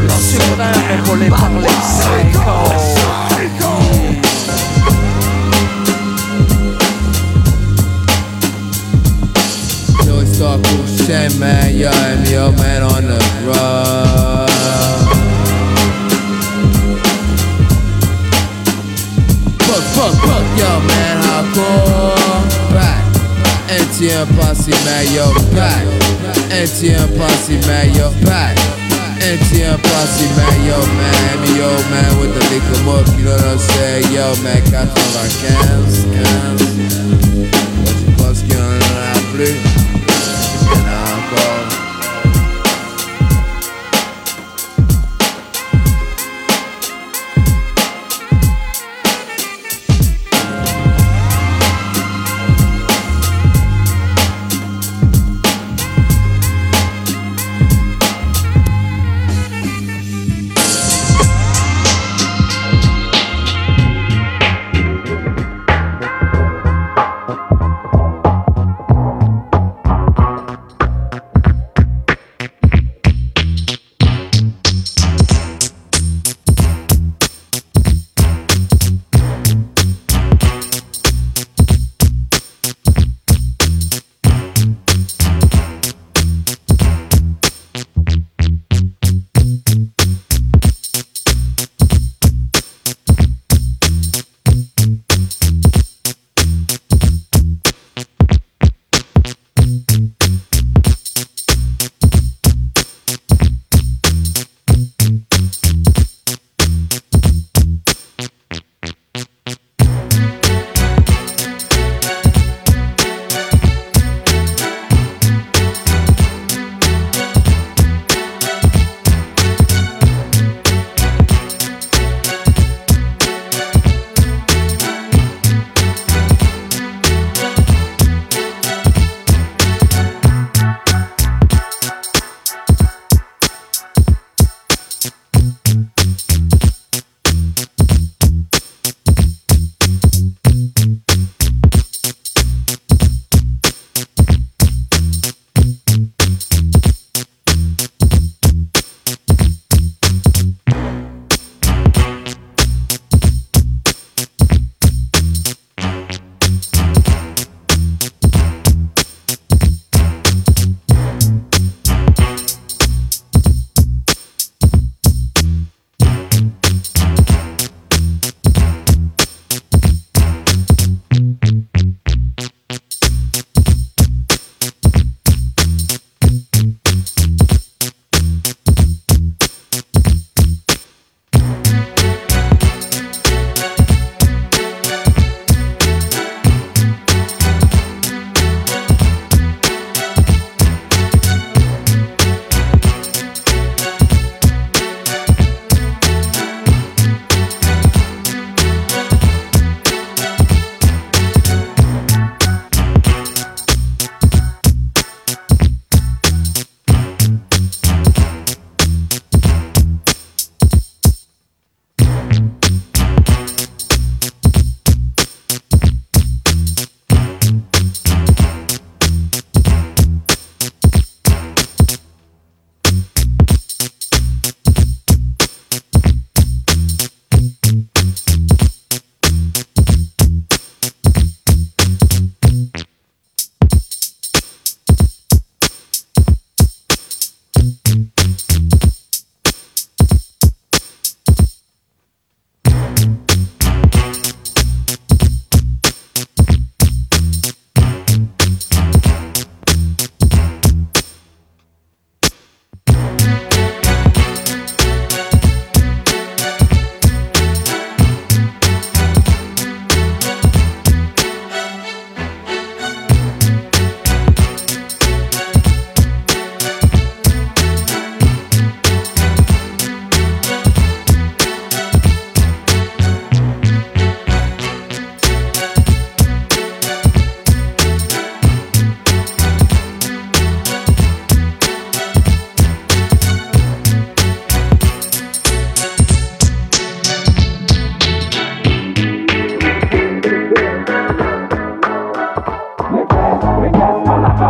Le suprême. Épaulé par les man. Yo, I'm yo, man, on the run. Fuck, fuck, fuck, yo, man, hardcore. Back. NTM posse, man, yo, back. NTM posse, man, yo,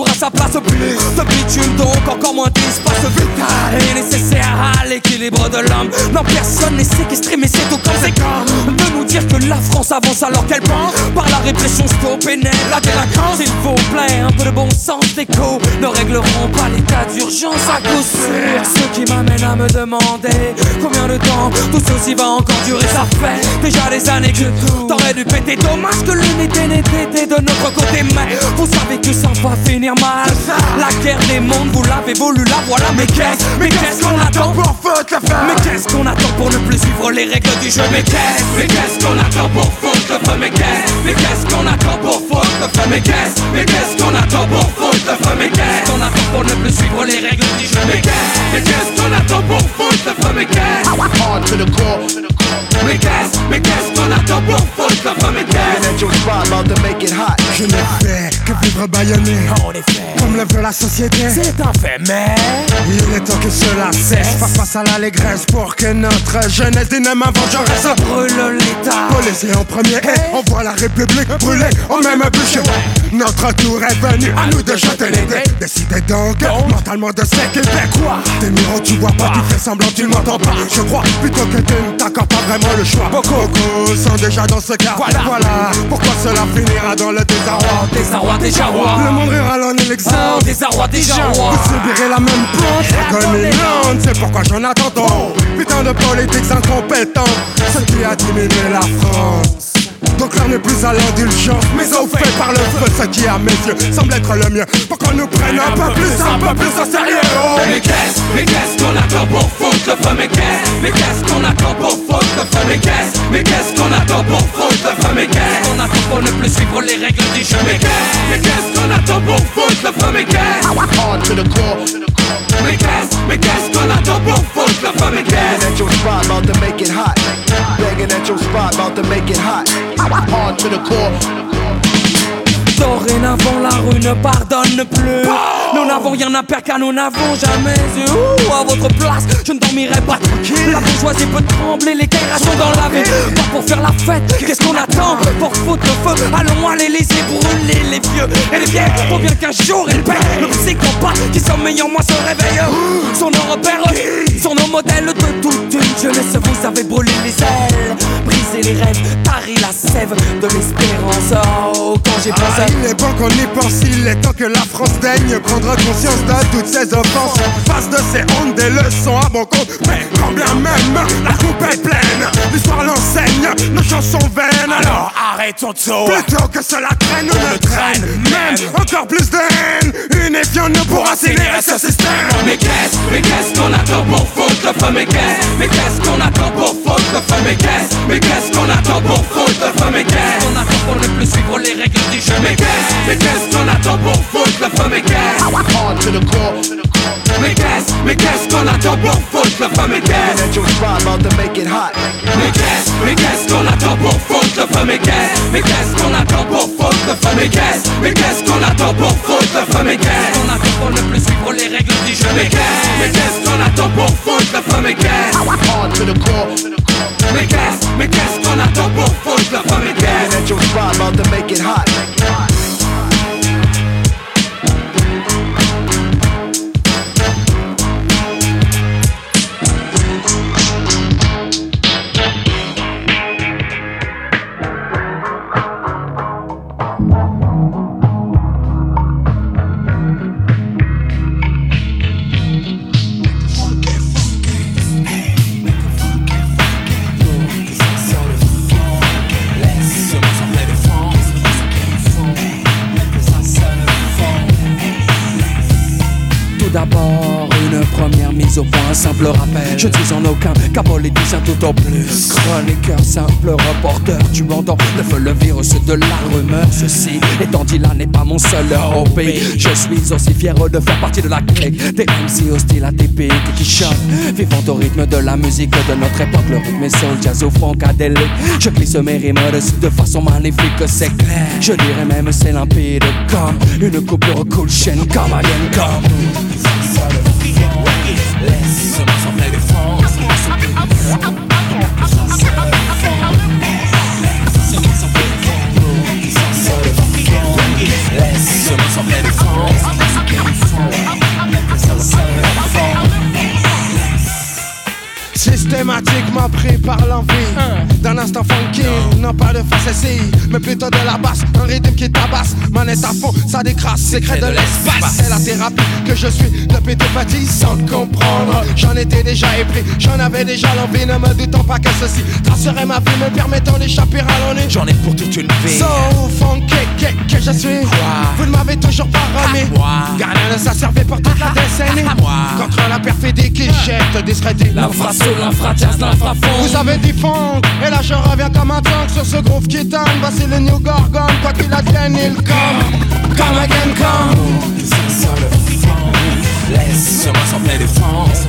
à sa place Plus de bitume donc encore moins d'espace vital. Et nécessaire à l'équilibre de l'homme. Non personne n'est séquestré mais c'est au conséquent De nous dire que la France avance alors qu'elle pense Par la répression stoppée la délinquance S'il vous plaît un peu de bon sens d'écho Ne régleront pas l'état d'urgence à coup sûr. Ce qui m'amène à me demander Combien de temps tout ceci va encore durer. Ça fait déjà des années que t'aurais dû péter. Dommage que l'unité n'était de notre côté Mais vous savez que ça va finir mal. La guerre des mondes vous l'avez voulu la voilà Mais qu'est-ce, mais qu'est-ce qu'on attend? Pour foutre le feu Mais qu'est-ce qu'on attend pour ne plus suivre les règles du jeu? Mais qu'est-ce, mais qu'est-ce qu'on attend pour foutre le feu? Mais qu'est-ce, mais qu'est-ce qu'on attend pour foutre le feu? Mais qu'est-ce, mais qu'est-ce qu'on attend pour foutre le feu? Mais qu'est-ce qu'on attend pour ne plus suivre les règles du jeu? Mais qu'est-ce, mais qu'est-ce qu'on attend pour foutre le feu? Mais qu'est-ce? To the core. Mais qu'est-ce, mais qu'est-ce qu'on attend pour foutre le feu? Mais qu'est-ce? Je n'ai fait que vivre baïonné En effet, Comme le veut la société. C'est un fait mais Il est temps que cela cesse. Faire face à l'allégresse pour que notre jeunesse dyname vengeresse brûle l'état. Policier en premier, on voit la République brûler au même bûcher Notre tour est venu, à nous de jeter les dés. Décidez donc, mentalement de ce Québécois Tes miro tu vois pas, tu fais semblant, tu m'entends pas. Je crois plutôt que tu ne t'accordes pas vraiment le choix. Beaucoup, sont déjà dans ce cas. Voilà. voilà. Pourquoi cela finira dans le désarroi? Désarroi déjà roi Le monde est Oh, l'exemple désarroi déjà roi vous subirez la même pente Reconnaissante, c'est pourquoi j'en attends tant. Putain de politiques incompétents Ce qui a diminué la France donc l'heure n'est plus à l'indulgence. Mais au fait par le feu Ce qui à mes yeux semble être le mieux Pour qu'on nous prenne un peu plus, un peu plus au sérieux. Mais qu'est-ce, mais qu'est-ce qu'on attend pour foutre le feu? Mais qu'est-ce, mais qu'est-ce qu'on attend pour foutre le feu? Mais qu'est-ce, mais qu'est-ce qu'on attend pour foutre le feu? Mais qu'est-ce qu'on attend pour ne plus suivre les règles du jeu? Mais qu'est-ce, mais qu'est-ce qu'on attend pour foutre le feu? Mais qu'est-ce, Hard to the core. mais qu'est-ce, mais qu'est-ce qu'on attend pour foutre le feu? Mais qu'est-ce Begging at your spot, about to make it hot. Begging at your spot, about to make it hot. Hard to the core. Dorénavant la rue ne pardonne plus. Nous n'avons rien à perdre car nous n'avons jamais eu À votre place. Je ne dormirai pas tranquille. La bourgeoisie peut trembler, les sont dans la vie. Pas pour faire la fête, qu'est-ce qu'on attend? Pour foutre le feu, allons à l'Elysée Brûler les vieux et les vieilles. Pour bien qu'un jour ils paient. Le psychopathe qui sommeille en moi se réveille Sont nos repères, sont nos modèles de toute une jeunesse Vous avez brûlé les ailes, brisé les rêves Tari la sève de l'espérance. Oh, quand j'ai pensé il est bon qu'on y pense, il est temps que la France daigne prendre conscience de toutes ces offenses. Face de ces hontes, des leçons à bon compte. Mais quand bien même la coupe est pleine, l'histoire l'enseigne, nos chansons vaines. Alors arrêtons tout plutôt que cela traîne, on ne traîne même encore plus de haine. Unifions nous pour accélérer ce système. Mais qu'est-ce, mais qu'est-ce qu'on attend pour foutre le feu? Mais qu'est-ce, mais qu'est-ce qu'on attend pour foutre le feu? Mais qu'est-ce, mais qu'est-ce qu'on attend pour foutre le feu? Mais qu'est-ce qu'on attend pour ne plus suivre les règles du jeu? Mais qu'est-ce, mais qu'est-ce qu'on attend pour foutre le feu Mais qu'est-ce, Hard to the core. mais qu'est-ce, mais qu'est-ce qu'on attend pour foutre to make it hot. mais qu'est-ce, mais qu'est-ce qu'on attend pour foutre le feu Mais qu'est-ce, mais qu'est-ce qu'on attend pour foutre le feu Mais qu'est-ce, mais qu'est-ce qu'on attend pour foutre le feu Mais qu'est-ce? Qu'on attend pour ne plus suivre les règles du jeu Mais qu'est-ce, mais qu'est-ce qu'on attend pour foutre le feu Mais qu'est-ce? Hard to the core. Mais qu'est-ce, mais qu'est-ce qu'on attend pour foutre le feu Mais qu'est-ce? Begging at your spot, about to make it hot. D'abord, une première mise au point, un simple rappel. Je ne suis en aucun cas politicien tout au plus. Chroniqueur, simple reporter, tu m'entends feu, le virus de la rumeur. Ceci étant dit, là n'est pas mon seul hobby. Je suis aussi fier de faire partie de la clique des MC hostiles atypiques qui chantent, vivant au rythme de la musique de notre époque. Le rythme est soul, jazz ou funkadélique. Je glisse mes rimes de façon magnifique, c'est clair. Je dirais même c'est limpide comme une coupure cool chaîne comme alien comme. Let's. Seulement sans pleine France. Seulement sans it France. Pratiquement pris par l'envie d'un instant funky. Non pas de facétie, mais plutôt de la basse. Un rythme qui tabasse, manette à fond, ça décrasse. Secret de l'espace, c'est la thérapie que je suis depuis tout petit sans comprendre. J'en étais déjà épris, j'en avais déjà l'envie. Ne me doutant pas que ceci tracerait ma vie, me permettant d'échapper à l'ennui. J'en ai pour toute une vie. So funky que, que je suis. Vous ne m'avez toujours pas remis. Car rien ne s'est servi pour toute la décennie. Contre la perfidie qui jette discrédit. L'infraso, l'infratias, l'infrafond. Vous avez dit fond, et là je reviens comme un tank sur ce groove qui tangue. Voici le New Gorgon, quoi qu'il advienne, il come. Come again, come. Laisse-moi sans pleine défense.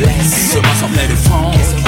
Laisse-moi sans pleine défense.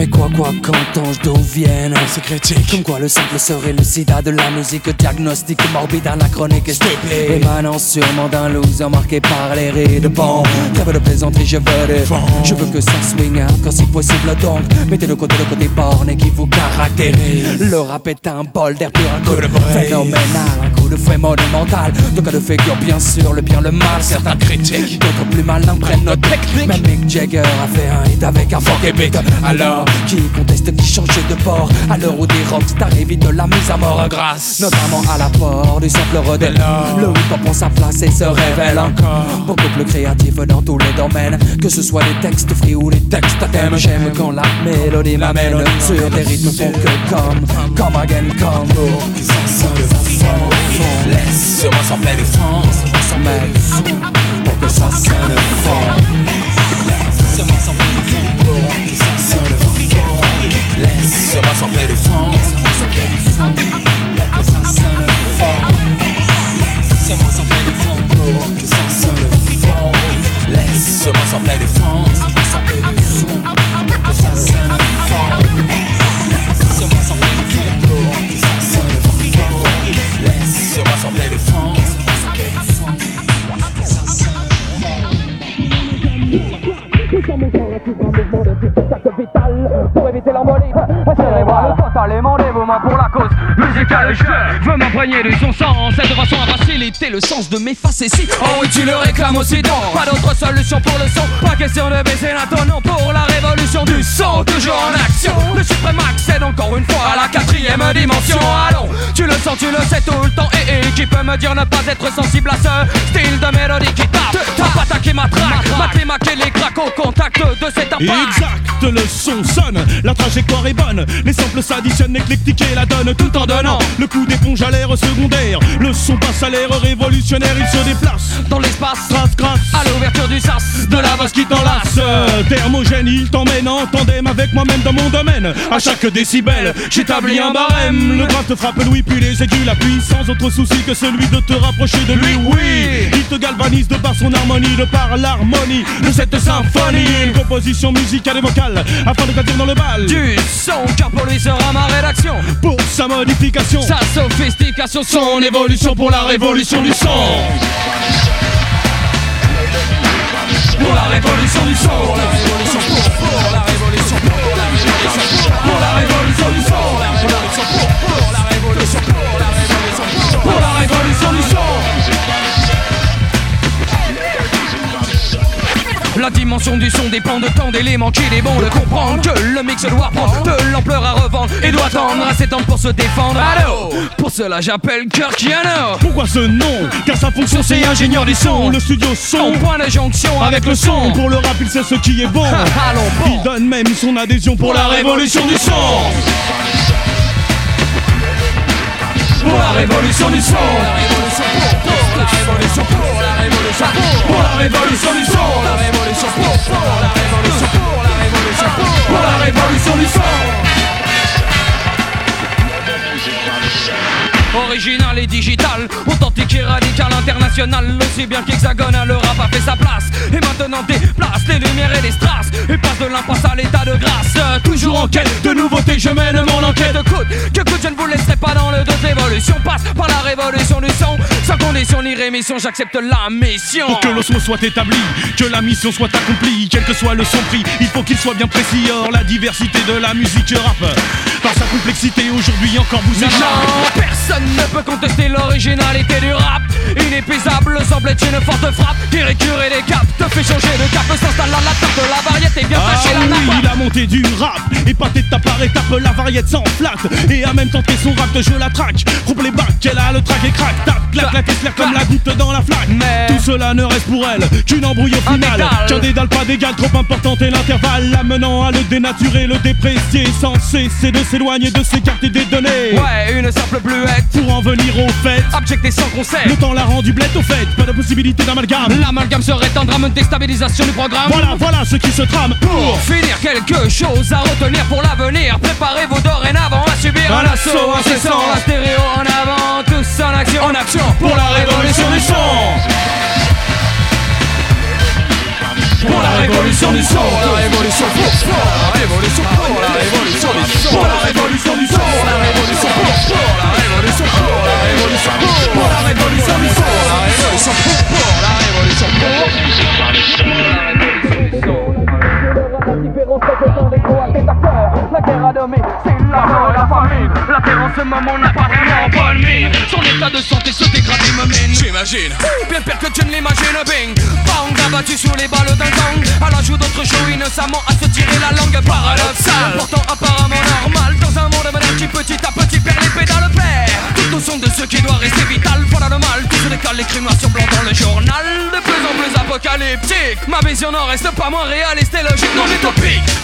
Mais quoi, quoi, qu'entends-je d'où viennent C'est critique. Comme quoi le simple serait le sida de la musique diagnostique morbide, anachronique et stupide. Émanant sûrement d'un loser marqué par les rides Bon, trêve de plaisanterie, je veux des Je veux que ça swing quand si possible donc. Mettez de côté le côté borné qui vous caractérise. Le rap est un bol d'air pur, un coup de phénoménal De fouet monumental. De cas de figure bien sûr, le bien, le mal. Certains critiquent, d'autres plus malins prennent notre technique. Même Mick Jagger a fait un hit avec un funk beat Alors, qui conteste, qui change de port À l'heure où des rockstars évitent de la mise à mort grâce? Notamment à l'apport du simple redel Le hip-hop prend sa place et se révèle encore. Beaucoup plus créatif dans tous les domaines. Que ce soit des textes free ou des textes à thème. J'aime quand la mélodie m'amène Sur des rythmes pour que comme Come again, come Laisse-moi sans pleine défense. Mais pour M'imprégner de son De façon à faciliter le sens de mes Oh oui tu le réclames aussi donc. Pas d'autre solution pour le son. Pas question de baisser la ton non pour la révolution du son. Toujours en action. Le suprême accède encore une fois à la quatrième dimension. Allons tu le sens tu le sais tout le temps. Et, et qui peut me dire ne pas être sensible à ce style de mélodie qui tape? Tape. Attaque et matraque Mathémaque et les craques au contact de cet impact. Exact, le son sonne, la trajectoire est bonne, les samples s'additionnent, éclectique et la donne tout en donnant le coup d'éponge à l'air secondaire. Le son passe à l'air révolutionnaire, il se déplace dans l'espace, grâce, grâce à l'ouverture du sas de la base qui t'enlace. Thermogène, il t'emmène en tandem avec moi-même dans mon domaine. À chaque décibel, j'établis un barème. Le grave te frappe Louis, puis les aigus l'appuient sans autre souci que celui de te rapprocher de lui. Oui, il te galvanise de par son harmonie, de par l'harmonie de cette symphonie. Une composition musicale et vocale afin de grandir dans le bal. Du son, car pour lui sera ma rédaction. Pour sa modification, Sa sophistication, son évolution pour la révolution du son. Pour la révolution du son. La révolution, pour, pour la révolution, pour la révolution, pour la révolution du son. La révolution, pour, La dimension du son dépend de tant d'éléments qu'il est bon de comprendre que le mix doit prendre de l'ampleur à revendre et doit tendre à s'étendre pour se défendre. Allô Pour cela j'appelle Kirkiano. Pourquoi ce nom Car sa fonction c'est ingénieur du son. Le studio son En point de jonction avec le son. Pour le rap il sait ce qui est bon. Allons bon. Il donne même son adhésion pour la révolution du son. Pour la révolution du son. La révolution pour, la révolution pour la révolution du son. La révolution pour, la révolution pour la révolution pour la révolution du son. Original et digital, authentique et radical, international, aussi bien qu'hexagonal, le rap a fait sa place. Et maintenant déplace les lumières et les strass, et passe de l'impasse à l'état de grâce. Euh, Toujours en quête de nouveautés, je mène mon enquête. Coûte que coûte, je ne vous laisserai pas dans le doute. L'évolution passe par la révolution du son, sans Condition ni rémission, j'accepte la mission. Pour que l'osmose soit établi, que la mission soit accomplie, quel que soit le son prix, il faut qu'il soit bien précis. Or, la diversité de la musique rap, par sa complexité, aujourd'hui encore vous Non, personne ne peut contester l'originalité du rap. Inépuisable semble être une forte frappe. Qui récure les caps te fait changer de cap. S'installe à la table de la variété, vient Ah tâcher la oui, nappe. la montée du rap. Épaté étape par étape, la variette s'enflatte Et a même tenté son rap de je la traque. Groupe les bacs, elle a le track et craque Tape, claque, la claire comme la goutte dans la flaque. Tout cela ne reste pour elle qu'une embrouille au final. Qu'un dédale pas d'égal, trop importante est l'intervalle. L'amenant à le dénaturer, le déprécier Sans cesser de s'éloigner, de s'écarter des données. Ouais, une simple bluette Pour en venir au fait Objecté sans concept Le temps l'a rendu blette au fait Pas de possibilité d'amalgame L'amalgame serait un drame de déstabilisation du programme. Voilà, voilà ce qui se trame Pour finir, quelque chose à retenir pour l'avenir. Préparez-vous dorénavant à subir un assaut incessant. La stéréo en avant, tous en action. En action Pour la révolution du son Pour la révolution du son. La révolution pour la révolution pour la révolution du son. Pour la révolution du son. La révolution pour la révolution pour la révolution pour la révolution du son. La révolution pour la révolution La guerre a nommé, c'est la mort et la famine. La terre en ce moment n'a pas vraiment bonne mine. Son état de santé se dégrade et me mine J'imagine. Bien pire que tu ne l'imagines Bing. Bang abattu sous les balles d'un gang. À l'ajout d'autres shows innocemment à se tirer la langue paradoxale. Pourtant apparemment normal Dans un monde moderne qui petit à petit perd les pédales père Tout au son de ce qui doit rester vital Voilà le mal, tout se décale, les crimes noirs sur blanc dans le journal. De plus en plus apocalyptique. Ma vision n'en reste pas moins réaliste et logique. Non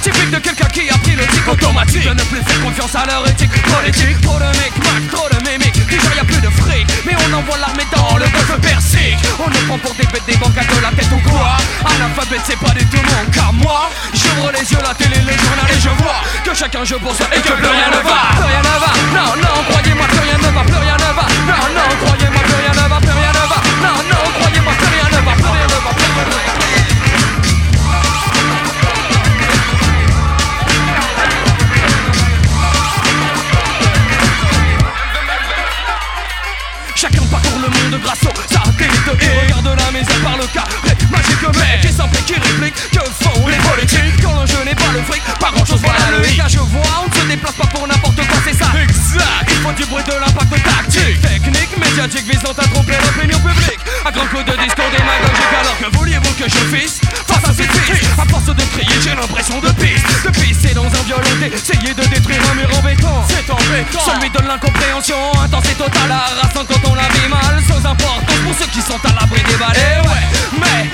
Typique de quelqu'un qui a pris le tic automatique. De ne plus faire confiance à leur éthique politique. Trop de micmac, trop de mimiques Déjà y a plus de fric. Mais on envoie l'armée dans le golfe Persique. On nous prend pour des bêtes des banques de la tête ou quoi? Analphabète c'est pas du tout mon cas Moi, j'ouvre les yeux, la télé, le journal et je vois Que chacun je bosse et que plus rien ne va. Plus rien ne va, non, non, croyez-moi plus rien ne va. Plus rien ne va, non, non, croyez-moi plus rien ne va. Plus rien ne va, non, non, Et regarde la misère par le carré magique Mais qui s'en fait, qui réplique, que font les politiques. Quand le jeu n'est pas le fric, pas grand chose voilà le hic. Là je vois, on ne se déplace pas pour n'importe quoi, c'est ça. Exact. Il faut du bruit de l'impact tactique. Technique, médiatique visant à tromper l'opinion publique. Un grand coup de discours démagogique Alors que vouliez-vous que je fisse Face à ces fils? À force de crier, j'ai l'impression de piste De pisser dans un violenté Essayer de détruire un mur en béton. C'est embêtant Celui de l'incompréhension Intense et totale harassant quand on la vit mal. Sans importance pour ceux qui sont à l'abri des balais. Ouais, mais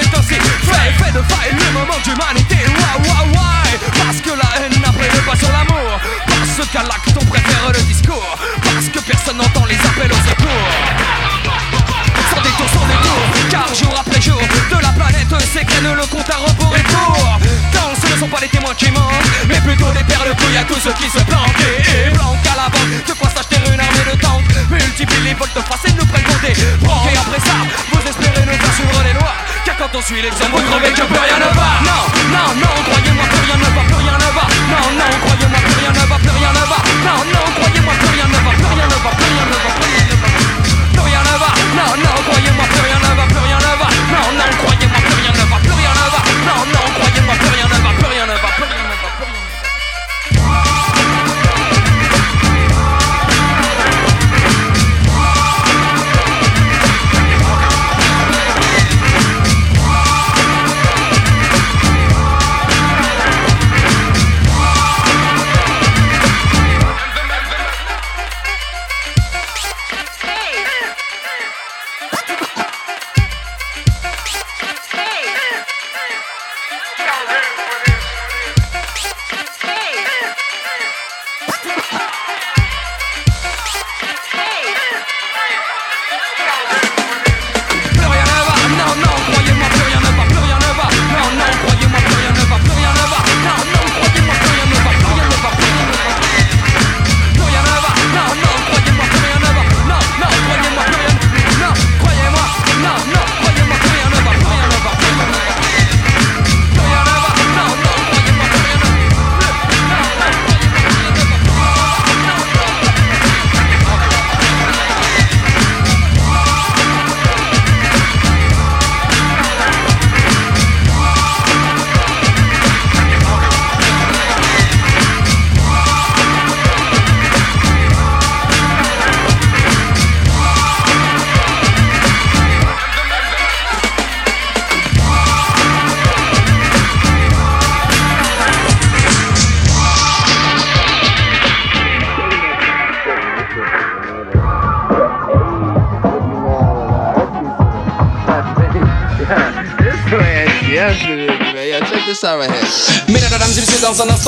est ainsi fait de faille le moment d'humanité. Waouh, waouh, waouh Parce que la haine n'a pris le pas sur l'amour. Parce qu'à l'acte on préfère le discours. Parce que personne n'entend les appels au secours. Sans détour, sans détour. Car jour après jour De la planète s'égrène le compte à rebours et court. Quand ce ne sont pas les témoins qui mentent Mais plutôt des perles couilles à tous ceux qui se planquent. Et, et planquent à la banque De quoi s'acheter une armée de tanks. Multiplie les vols de face et nous prennent pour des Et après ça, quand on suit l'exemple, vous crevez que plus rien ne va. Non, non, non, croyez-moi plus rien ne va, plus rien ne va. Non, non, croyez-moi plus rien ne va, plus rien ne va. Non, non,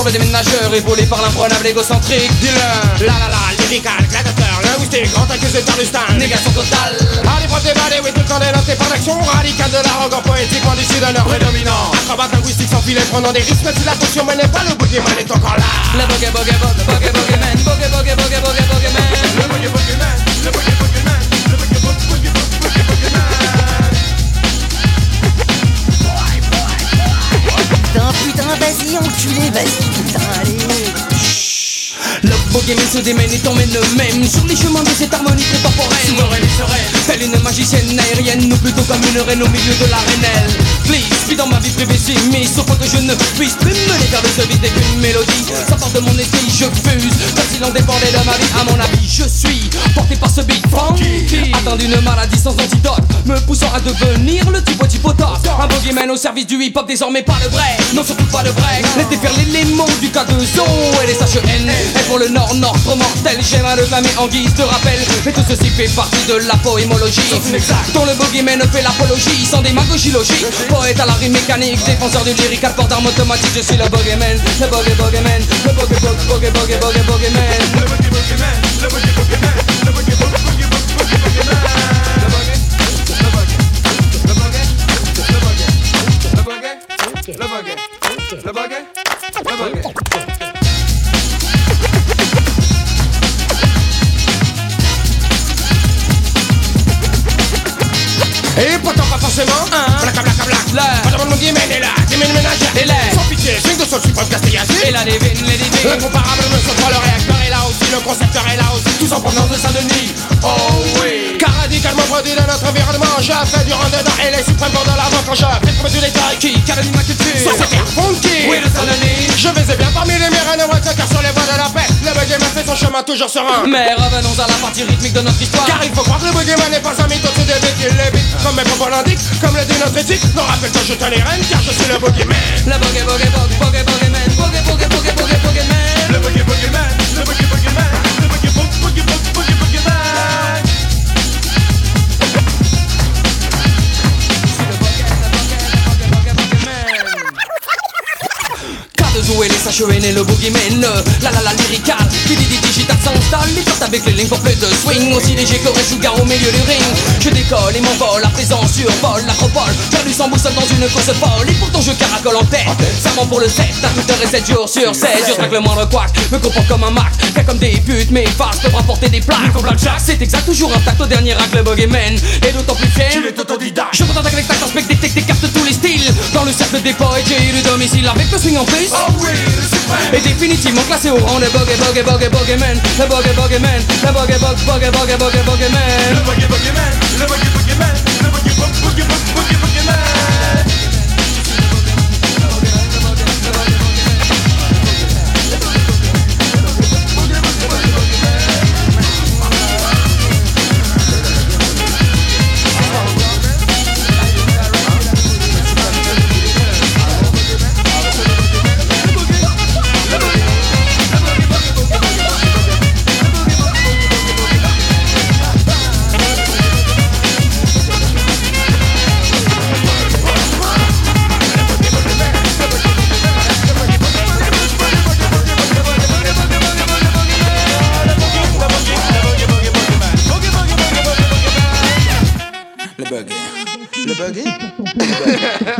messieurs, dans un instant, le déménageur épaulé par l'imprenable égocentrique. Dis-le, la la la, lyrical, gladiateur, linguistique, grand accusé par Lustin, négation totale. À l'épreuve des balais, oui, tout le temps dénoté par l'action radicale de l'arrogant poétique, du sud d'un prédominant. Acrobate linguistique sans filet, prenant des risques, même si la potion menait pas, le boogeyman est encore là. Le boogie, boogie, boogie, boogie, boogie man, boogie, boogie, boogie, boogie, boogie man. Le boogie, boogie man, le boogie, Putain, vas-y, enculé, vas-y, putain, allez. Le se démène et t'emmène même. Sur les chemins de cette harmonie très temporelle Souveraine et sereine. Telle une magicienne aérienne Ou plutôt comme une reine au milieu de l'arénelle Please, vis dans ma vie privée j'ai mis Sauf que je ne puisse plus me faire de ce vide qu'une mélodie. Ça de mon esprit, je fuse. Comme si l'on dépendait de ma vie À mon avis, je suis porté par ce beat funky. Atteint d'une maladie sans antidote Me poussant à devenir le type au top Un boogeyman au service du hip-hop Désormais pas le break Non surtout pas le break Les déferler les mots du K2O et les SHN Et pour le nord, nord trop mortel J'aime à le clamer en guise de rappel. Mais tout ceci fait partie de la poémologie. Dont le boogeyman fait l'apologie Sans démagogie logique. Poète à la rime mécanique Défenseur du lyrique à port d'armes automatique Je suis le boogeyman Le boogie boogeyman Le boogie boogie boogie boogie boogeyman Le boogie boogeyman Eh, hey, pas forcément, ah. hein? Black, black, black, black. Pas de monde qui mène là. Le ménage Et là Sans pitié Swing de son suprême castillacier Et la divine les divines. Incomparable ne sont pas le réacteur est là aussi Le concepteur est là aussi. Tous en provenance de Saint-Denis. Oh oui. Car radicalement produit dans notre environnement. Je fais du dedans Et les suprêmes vont dans l'avant Quand je fais comme du détail Qui caresse ma culture Sans cet air funky. Oui le Je vais bien parmi les mères Et car sur les voies de la paix Le boogeyman fait son chemin toujours serein. Mais revenons à la partie rythmique de notre histoire. Car il faut croire que le boogeyman n'est pas un mythe au-dessus des bêtes Il les bite comme mes propos l'indiquent Comme le dit notre éthique Non rappelle que je te les rênes Car je suis le boogeyman Le boogie boogie boogie boogie boogeyman Boogie boogie boogie boogie boogeyman Le boogie boogeyman K2O et les SHN et le boogeyman La la la lyrical Qui dit dit digital s'installe. Les portes avec les lignes pour plus de swing. Aussi léger que Sugar au milieu du ring Je décolle et m'envole à présent survole l'acropole Perdu sans boussole dans une course folle. Et pourtant je caracole en tête. Serment pour le 7 à toute heure et 7 jours sur 7 Je traque le moindre couac Me comprends comme un Mac. Fait comme des putes Mes faces peuvent rapporter des plaques. Comme Blackjack C'est exact toujours intact au dernier acte le boogeyman Et d'autant plus fier. Tu es autodidacte. Je contente avec tact inspecte des cartes tous les styles. Dans le cercle des poètes j'ai eu le domicile Avec le swing en plus. Oh est définitivement classé au rang de bogey bogey bogey man, Le bogey bogeyman, le bogey bog bogey bogey bogey bogeyman Le bogey bogeyman, le bogey bogeyman, le bogey bog bogey bogey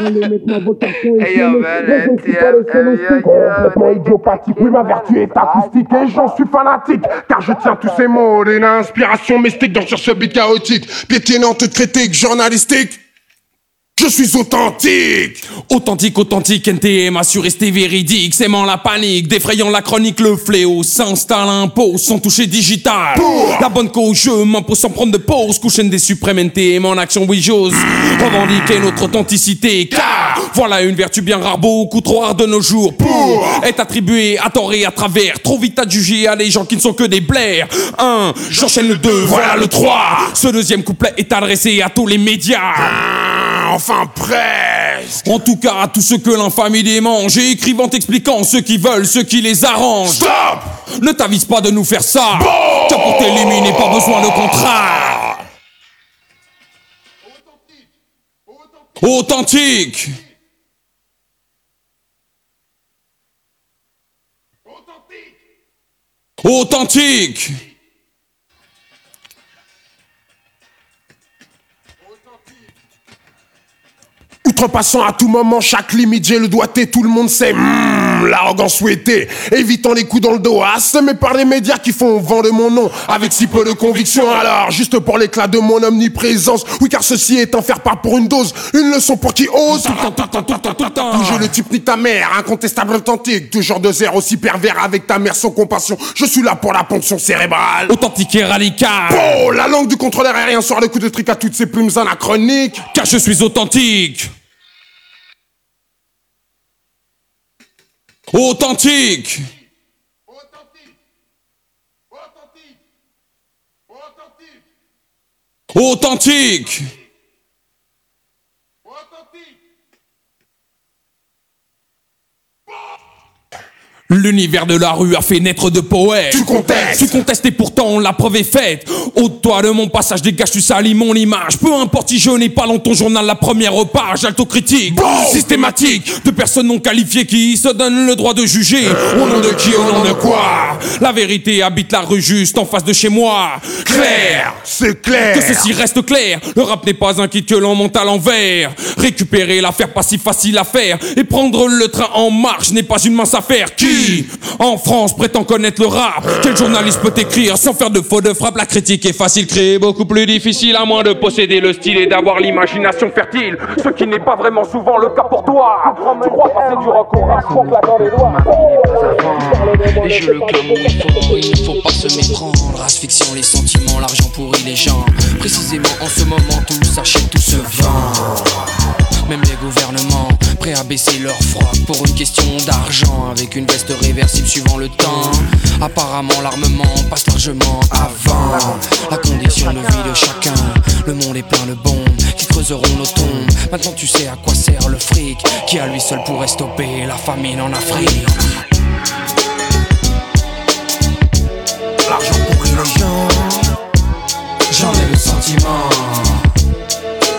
Hey yo man, NTM, Complètement idiopathique, oui ma vertu est acoustique et j'en suis fanatique. Car je tiens tous ces mots d'une inspiration mystique Donc sur ce beat chaotique, piétinant toute critique journalistique je suis authentique. Authentique, authentique, NTM, assuré rester véridique, sémant la panique, défrayant la chronique, le fléau s'installe impose sans toucher digital. La bonne cause, je m'impose sans prendre de pause, couchaine des suprêmes NTM en action, oui j'ose. Revendiquer notre authenticité, car voilà une vertu bien rare, beaucoup trop rare de nos jours, pour. Être attribuée à tort et à travers, trop vite à juger à les gens qui ne sont que des blaires. Un, j'enchaîne le 2, voilà le 3, ce deuxième couplet est adressé à tous les médias. En tout cas, à tout ce que l'infamie démange, et écrivant t'expliquant ceux qui veulent, ceux qui les arrangent. Stop Ne t'avise pas de nous faire ça bon Car pour t'éliminer, pas besoin de contrat Authentique, Authentique. Authentique. authentique Outrepassant à tout moment chaque limite, j'ai le doigté, tout le monde sait. hmm, L'arrogance souhaitée, évitant les coups dans le dos, assommé par les médias qui font vent de mon nom, avec si peu de conviction. Alors, juste pour l'éclat de mon omniprésence, oui, car ceci est un faire part pour une dose, une leçon pour qui ose. Tout le temps, tout le temps, tout le temps, tout le temps Bouger le type ni ta mère, incontestable authentique, toujours de zéro aussi pervers avec ta mère sans compassion. Je suis là pour la ponction cérébrale. Authentique et radical Oh, la langue du contrôleur aérien sort le coup de trick à toutes ces plumes anachroniques. Car je suis authentique Authentique. Authentique L'univers de la rue a fait naître de poètes. Tu contestes. Tu contestes et pourtant la preuve est faite. Ôte-toi de mon passage, dégage, tu salis mon image. Peu importe si je n'ai pas dans ton journal la première page, alto-critique, systématique, de personnes non qualifiées qui se donnent le droit de juger. Au nom de qui, au nom de quoi? La vérité habite la rue juste en face de chez moi. Claire C'est clair. que ceci reste clair, le rap n'est pas un kit que l'on monte à l'envers. Récupérer l'affaire pas si facile à faire et prendre le train en marche n'est pas une mince affaire. Qui, en France, prétend connaître le rap Quel journaliste peut écrire sans faire de faux de frappe? La critique est facile, créer beaucoup plus difficile à moins de posséder le style et d'avoir l'imagination fertile. Ce qui n'est pas vraiment souvent le cas pour toi. Tu crois passer du rock au rap les doigts. Je le clame il faut, il ne faut pas se méprendre. Asphyxiant les sentiments, l'argent pourrit les gens. Précisément en ce moment, tout s'achète, tout se vend. Même les gouvernements, prêts à baisser leur froc pour une question d'argent. Avec une veste réversible suivant le temps. Apparemment, l'armement passe largement avant la condition de vie de chacun. Le monde est plein de bombes qui creuseront nos tombes. Maintenant, tu sais à quoi sert le fric qui à lui seul pourrait stopper la famine en Afrique. L'argent pourrit les gens. J'en ai le sentiment.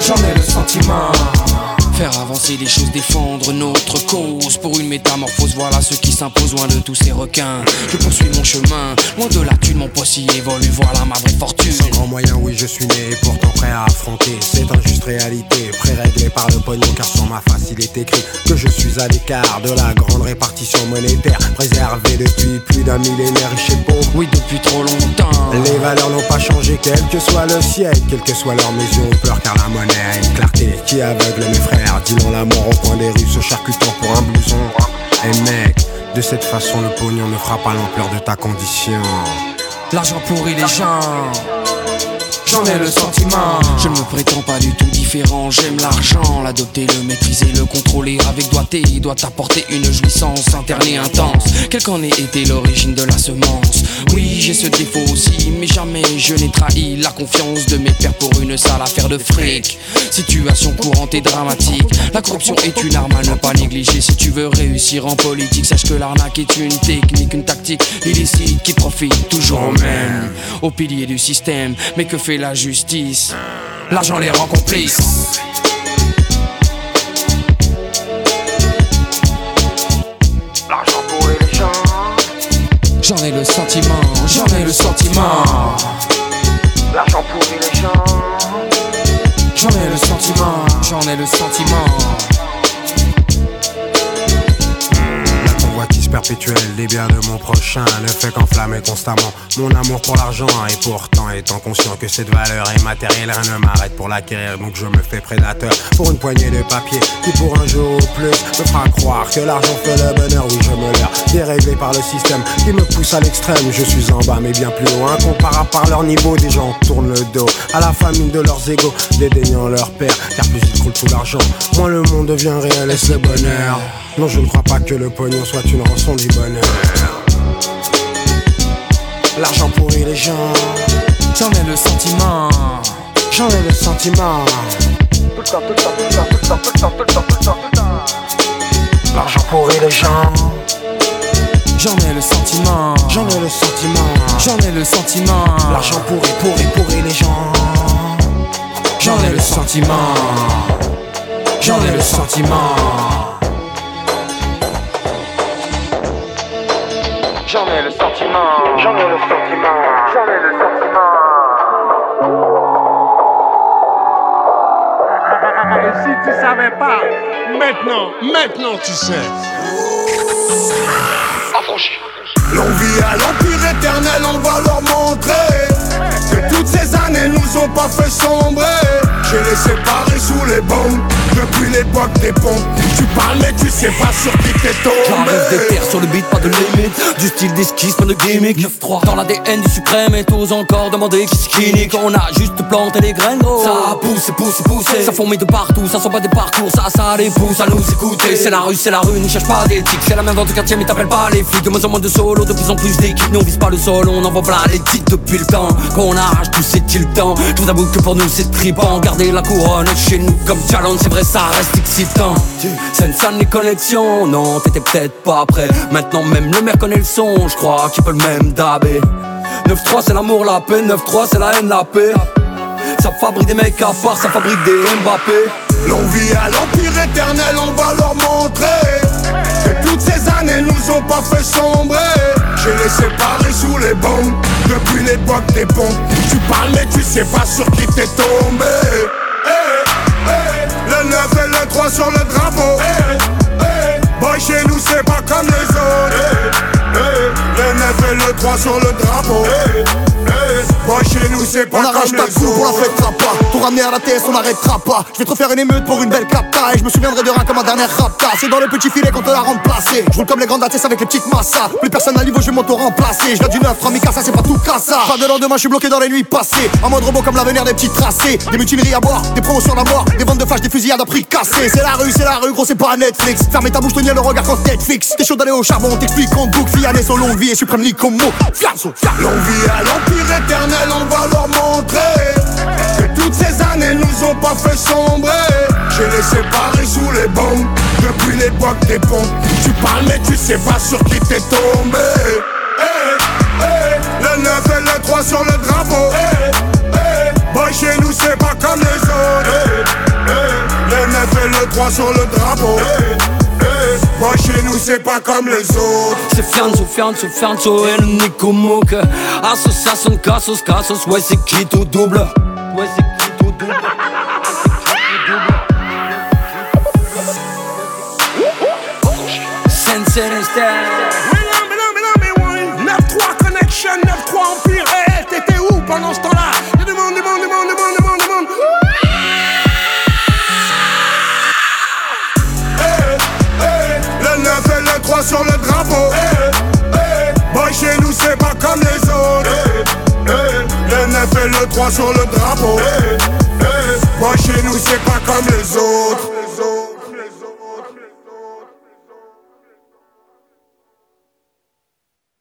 J'en ai le sentiment. Faire avancer les choses, défendre notre cause Pour une métamorphose, voilà ce qui s'impose loin de tous ces requins Je poursuis mon chemin, loin de la thune, mon y évolue, voilà ma vraie fortune Sans grand moyen, oui, je suis né et pourtant prêt à affronter cette injuste réalité. Pré-réglée par le pognon, car sur ma face il est écrit que je suis à l'écart de la grande répartition monétaire. Préservé depuis plus d'un millénaire, riche et pauvre. Oui, depuis trop longtemps. Les valeurs n'ont pas changé, quel que soit le siècle, quelle que soit leur mesure ou peur, car la monnaie a une clarté qui aveugle mes frères. Disons la mort au coin des rues, se charcutant pour un blouson. Et mec, de cette façon, le pognon ne fera pas l'ampleur de ta condition. L'argent pourrit les gens. J'en ai le sentiment. Je ne me prétends pas du tout différent. J'aime l'argent, l'adopter, le maîtriser, le contrôler avec doigté. Il doit apporter une jouissance interne et intense. Quelle qu'en ait été l'origine de la semence. Oui, j'ai ce défaut aussi, mais jamais je n'ai trahi la confiance de mes pères pour une sale affaire de fric. Situation courante et dramatique. La corruption est une arme à ne pas négliger. Si tu veux réussir en politique, sache que l'arnaque est une technique, une tactique illicite qui profite toujours au même, au pilier du système. Mais que fait la justice L'argent les rend complices. L'argent pourrit les gens. J'en ai le sentiment, j'en ai le sentiment. L'argent pourrit les gens. J'en ai le sentiment, j'en ai le sentiment. Perpétuelle des biens de mon prochain ne fait qu'enflammer constamment mon amour pour l'argent. Et pourtant, étant conscient que cette valeur est matérielle, rien ne m'arrête pour l'acquérir. Donc je me fais prédateur pour une poignée de papier qui, pour un jour ou plus, me fera croire que l'argent fait le bonheur. Oui, je me leurre, déréglé par le système qui me pousse à l'extrême. Je suis en bas, mais bien plus haut. Incomparable par leur niveau, des gens tournent le dos à la famine de leurs égaux, dédaignant leur père. Car plus il coule tout l'argent, moins le monde devient réel. Est-ce le bonheur Non, je ne crois pas que le pognon soit une rançon L'argent pourrit les gens. J'en ai le sentiment. J'en ai le sentiment. L'argent pourrit les gens. J'en ai le sentiment. J'en ai le sentiment. J'en ai le sentiment. L'argent pourrit, pourrit, pourrit les gens. J'en ai le sentiment. J'en ai le sentiment. J'en ai le sentiment, j'en ai le sentiment, j'en ai le sentiment. Et si tu savais pas, maintenant, maintenant tu sais. L'on vit à l'empire éternel, on va leur montrer Que toutes ces années nous ont pas fait sombrer. J'ai les séparés sous les bombes Depuis l'époque des pompes. Tu parles mais tu sais pas sur qui t'es tombé. J'arrive des terres sur le beat, pas de limite. Du style d'esquisse, pas de gimmick 9-3 Dans l'ADN du suprême et tous encore demander qui c'est qui nique On a juste planté les graines gros Ça pousse, pousse, pousse Ça fourmille de partout, ça sont pas des parcours Ça, ça les pousse à nous écouter. C'est la rue, c'est la rue, n'y cherche pas d'éthique. C'est la même dans ton quartier mais t'appelles pas les flics. De moins en moins de solo, de plus en plus d'équipes. Nous on vise pas le sol, on envoie plein les titres depuis le temps Qu'on arrache tout c'est-il temps Je vous avoue que pour nous c'est tripant Garder la couronne chez nous comme challenge C'est vrai ça reste excitant. Salle les connexions Non t'étais peut-être pas prêt. Maintenant même le maire connaît le son Je crois qu'il peut le même dabé 9-3 c'est l'amour, la paix. 9-3 c'est la haine, la paix. Ça fabrique des mecs à part, ça fabrique des Mbappé. L'on vit à l'empire éternel, on va leur montrer Que toutes ces années nous ont pas fait sombrer. J'ai les séparés sous les bombes Depuis l'époque des pompes Tu parles mais tu sais pas sur qui t'es tombé Le 9 et le 3 sur le drapeau. Eh, eh, Boy chez nous c'est pas comme les autres. Eh, eh, Le 9 et le 3 sur le drapeau Boy chez nous c'est pas On arrache ta coupe, on la fêtera pas Tout ramener à la TS, on n'arrêtera pas Je vais te refaire une émeute pour une belle capta. Et je me souviendrai de rien comme un dernier rapta. C'est dans le petit filet qu'on te l'a remplacé. Je roule comme les grandes ATS avec les petites massas. Plus personne à niveau, je vais m'auto-remplacer. Je du neuf, Ramikasa, c'est pas tout cassa Pas de lendemain, je suis bloqué dans les nuits passées. En mode robot comme l'avenir des petits tracés. Des mutineries à boire, des promotions à mort. Des ventes de flash, des fusillades à prix cassés C'est la rue, c'est la rue, gros, c'est pas Netflix. Fermez ta bouche, tenir le regard quand fixe T'es chaud d'aller au charbon, t'explique en boucle. Fiané, son longue vie et suprême comme mot à l'empire éternel, on va leur montrer Que toutes ces années nous ont pas fait sombrer. J'ai les séparés sous les bombes Depuis l'époque des pompes. Tu parles mais tu sais pas sur qui t'es tombé. Eh, eh, Le 9 et le 3 sur le drapeau. Eh, eh, Boy chez nous c'est pas comme les autres. Le 9 et le 3 sur le drapeau Chez nous c'est pas comme les autres. C'est Fianzo, Fianzo, Fianzo et le Nico Mouk. Association, Cassos, Cassos, ouais c'est qui tout double? Ouais c'est qui tout double? Sensei et le 3 sur le drapeau. Eh, Boy chez nous c'est pas comme les autres. Eh, Le 9 et le 3 sur le drapeau. Boy chez nous c'est pas comme les autres